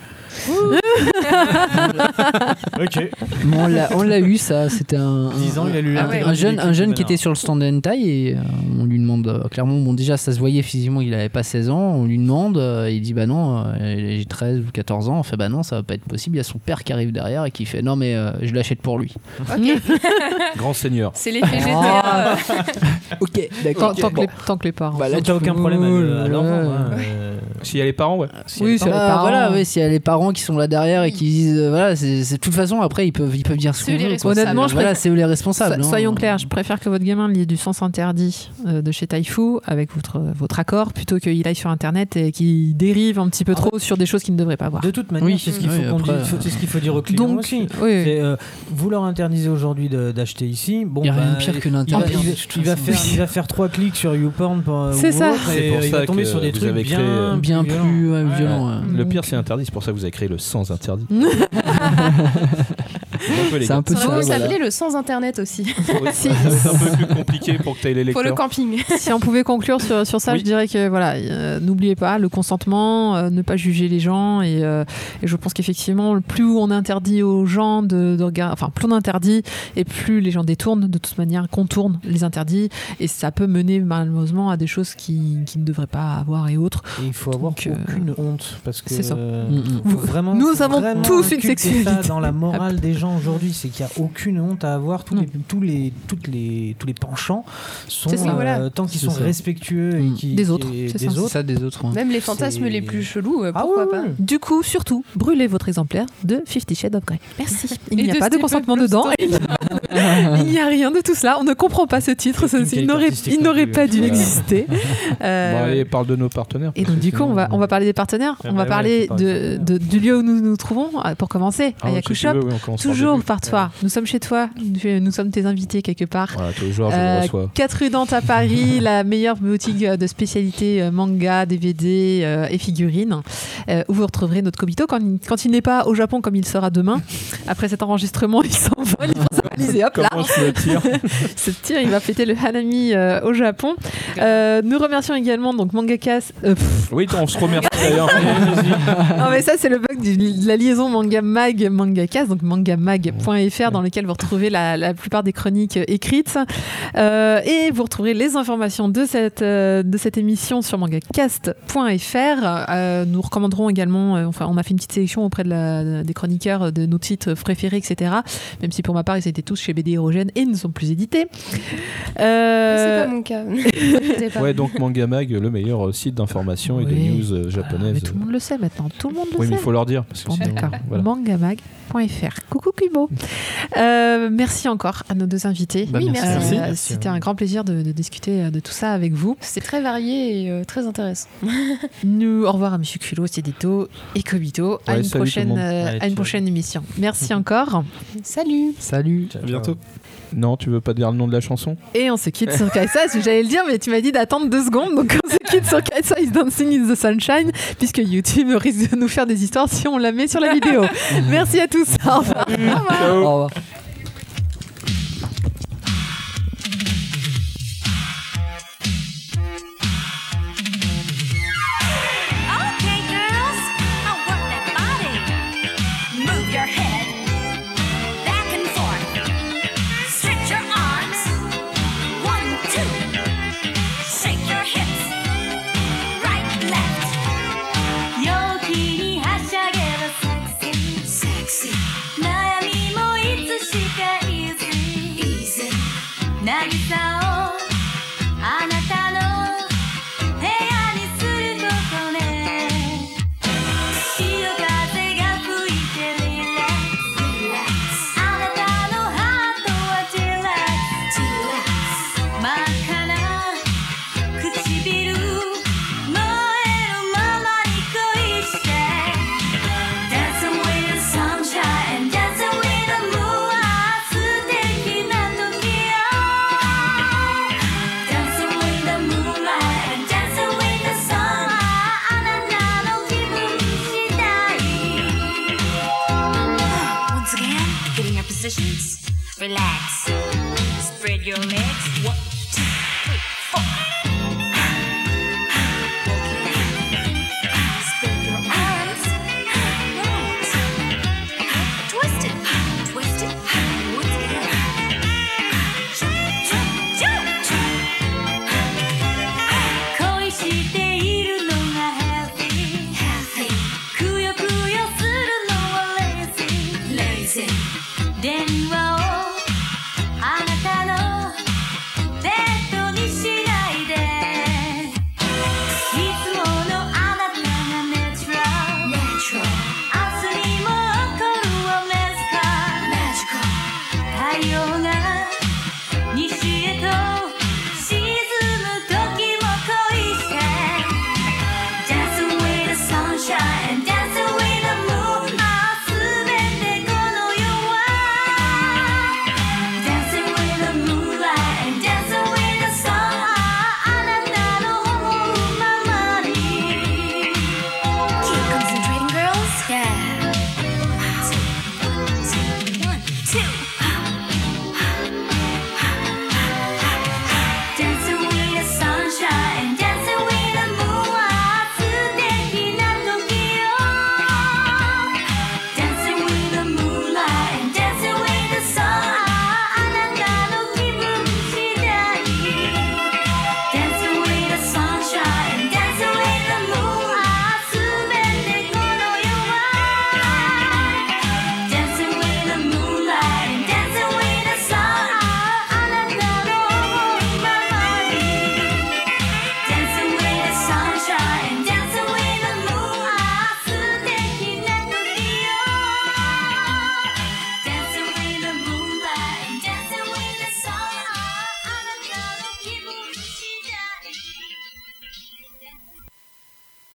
ok. Bon, on l'a- on l'a eu, ça. C'était un, 10 ans, il a lu un, Ah ouais. un jeune, un jeune qui était sur le stand de hentai et euh, on lui demande euh, clairement, bon déjà ça se voyait physiquement il avait pas 16 ans, on lui demande, euh, il dit bah non, euh, j'ai 13 ou 14 ans, on fait bah non ça va pas être possible, il y a son père qui arrive derrière et qui fait non mais euh, je l'achète pour lui. Grand seigneur. c'est l'effet Ah. GTA. Ok, Tant, d'accord. tant que les, tant que les parents. Bah, là, Donc, t'as aucun problème à, le- à leur vendre, hein, euh, S'il y a les parents, ouais. si Oui, c'est les Ah, parents. voilà, ouais, s'il y a les parents qui sont là derrière et qui disent euh, voilà, c'est c'est- de toute façon après ils peuvent ils peuvent dire ce C'est qu'on les veut, quoi. responsables. Honnêtement, je voilà, préfère- c'est eux les responsables. So- hein. soyons clairs, je préfère que votre gamin lise du sens interdit euh, de chez Taifu avec votre, votre accord plutôt qu'il aille sur internet et qu'il dérive un petit peu trop sur des choses qu'il ne devrait pas voir. De toute manière, Oui, c'est ce qu'il oui, faut, qu'on après, dise- faut- c'est ce qu'il faut dire aux clients Donc, aussi. oui, C'est, euh, vous leur interdisez aujourd'hui de- d'acheter ici. Bon, Il y a rien de bah, pire que il va, l'interdit, il va- il faire, il va faire trois clics sur YouPorn pour, C'est ça. C'est pour ça tomber que sur des vous trucs avez bien, créé, bien plus Ouais. violents. ouais. Le pire, c'est interdit, c'est pour ça que vous avez créé le sans interdit. C'est un peu Ça voilà. s'appeler le sans internet aussi. C'est un peu plus compliqué pour que tu aies les Pour le lecteurs. camping. si on pouvait conclure sur, sur ça, Oui. je dirais que voilà, euh, n'oubliez pas le consentement, euh, ne pas juger les gens et, euh, et je pense qu'effectivement, plus on interdit aux gens de, de regarder, enfin plus on interdit et plus les gens détournent de toute manière, contournent les interdits et ça peut mener malheureusement à des choses qui, qui ne devraient pas avoir et autres. Et il faut avoir Donc, euh, aucune honte parce que c'est ça. euh, Mm, mm. faut vraiment, Nous avons vraiment tous une sexualité. ça dans la morale des gens. Gens aujourd'hui, c'est qu'il n'y a aucune honte à avoir. Tous les, tous les, toutes les, tous les penchants sont, ça, euh, voilà. tant qu'ils sont ça. respectueux et Mm. qui, Des autres, des ça. Autres. ça des autres. hein. Même les fantasmes les plus chelous, euh, Ah pas ouais. Du coup, surtout, brûlez votre exemplaire de Fifty Shades of Grey. Merci. Il n'y a de pas de consentement dedans. Il n'y a rien de tout cela. On ne comprend pas ce titre. Il n'aurait, pas dû exister. Euh, Bon, allez, parle de nos partenaires. et donc du coup, on va, on va parler des partenaires. Ah on va parler du lieu où nous nous trouvons. euh, Pour commencer, Ah, à si Toujours par toi. Nous sommes chez toi. Nous, sommes tes invités quelque part. Voilà, toujours, je Euh, reçois. 4 rue Dante à Paris, la meilleure boutique euh, de spécialité euh, manga, DVD et figurines, où vous retrouverez notre Kobito quand, il- quand il n'est pas au Japon comme il sera demain. Après cet enregistrement, il s'envole, il valise et hop là, ce tir, il va fêter le Hanami euh, au Japon. Euh, nous remercions également donc Mangakas. euh, Oui, on se remercie d'ailleurs. non mais ça c'est le bug de la liaison manga mag mangakas donc mangamag.fr dans lequel vous retrouvez la, la plupart des chroniques écrites Euh, et vous retrouverez les informations de cette euh, de cette émission sur mangacast.fr. Euh, nous recommanderons également, enfin on a fait une petite sélection auprès de la- des chroniqueurs de nos titres préférés etc. Même si pour ma part ils étaient tous chez BD Hérogène et ne sont plus édités. Euh, C'est pas mon cas. Pas. Ouais, donc Manga Mag, le meilleur site d'information et de Oui. news euh, ah, mais japonaises. tout le monde le sait maintenant, tout le monde le Oui, sait. mais il faut leur dire. Parce que Bon, sinon, voilà. Coucou Kubo. Euh, merci encore à nos deux invités. Bah, Oui, merci. Euh, Merci. C'était un grand plaisir de, de discuter euh, de tout ça avec vous. C'est très varié et euh, très intéressant. Nous, au revoir à Monsieur Culot, Cédito et Kobito. à, une prochaine, euh, Allez, à une prochaine émission. Merci encore. Salut Salut. À bientôt. Non, tu veux pas dire le nom de la chanson Et on se quitte sur Kaisa. J'allais le dire, mais tu m'as dit d'attendre deux secondes. Donc on se quitte sur Kaisa is Dancing in the Sunshine, puisque YouTube risque de nous faire des histoires si on la met sur la vidéo. Merci à tous. Au revoir. Au revoir.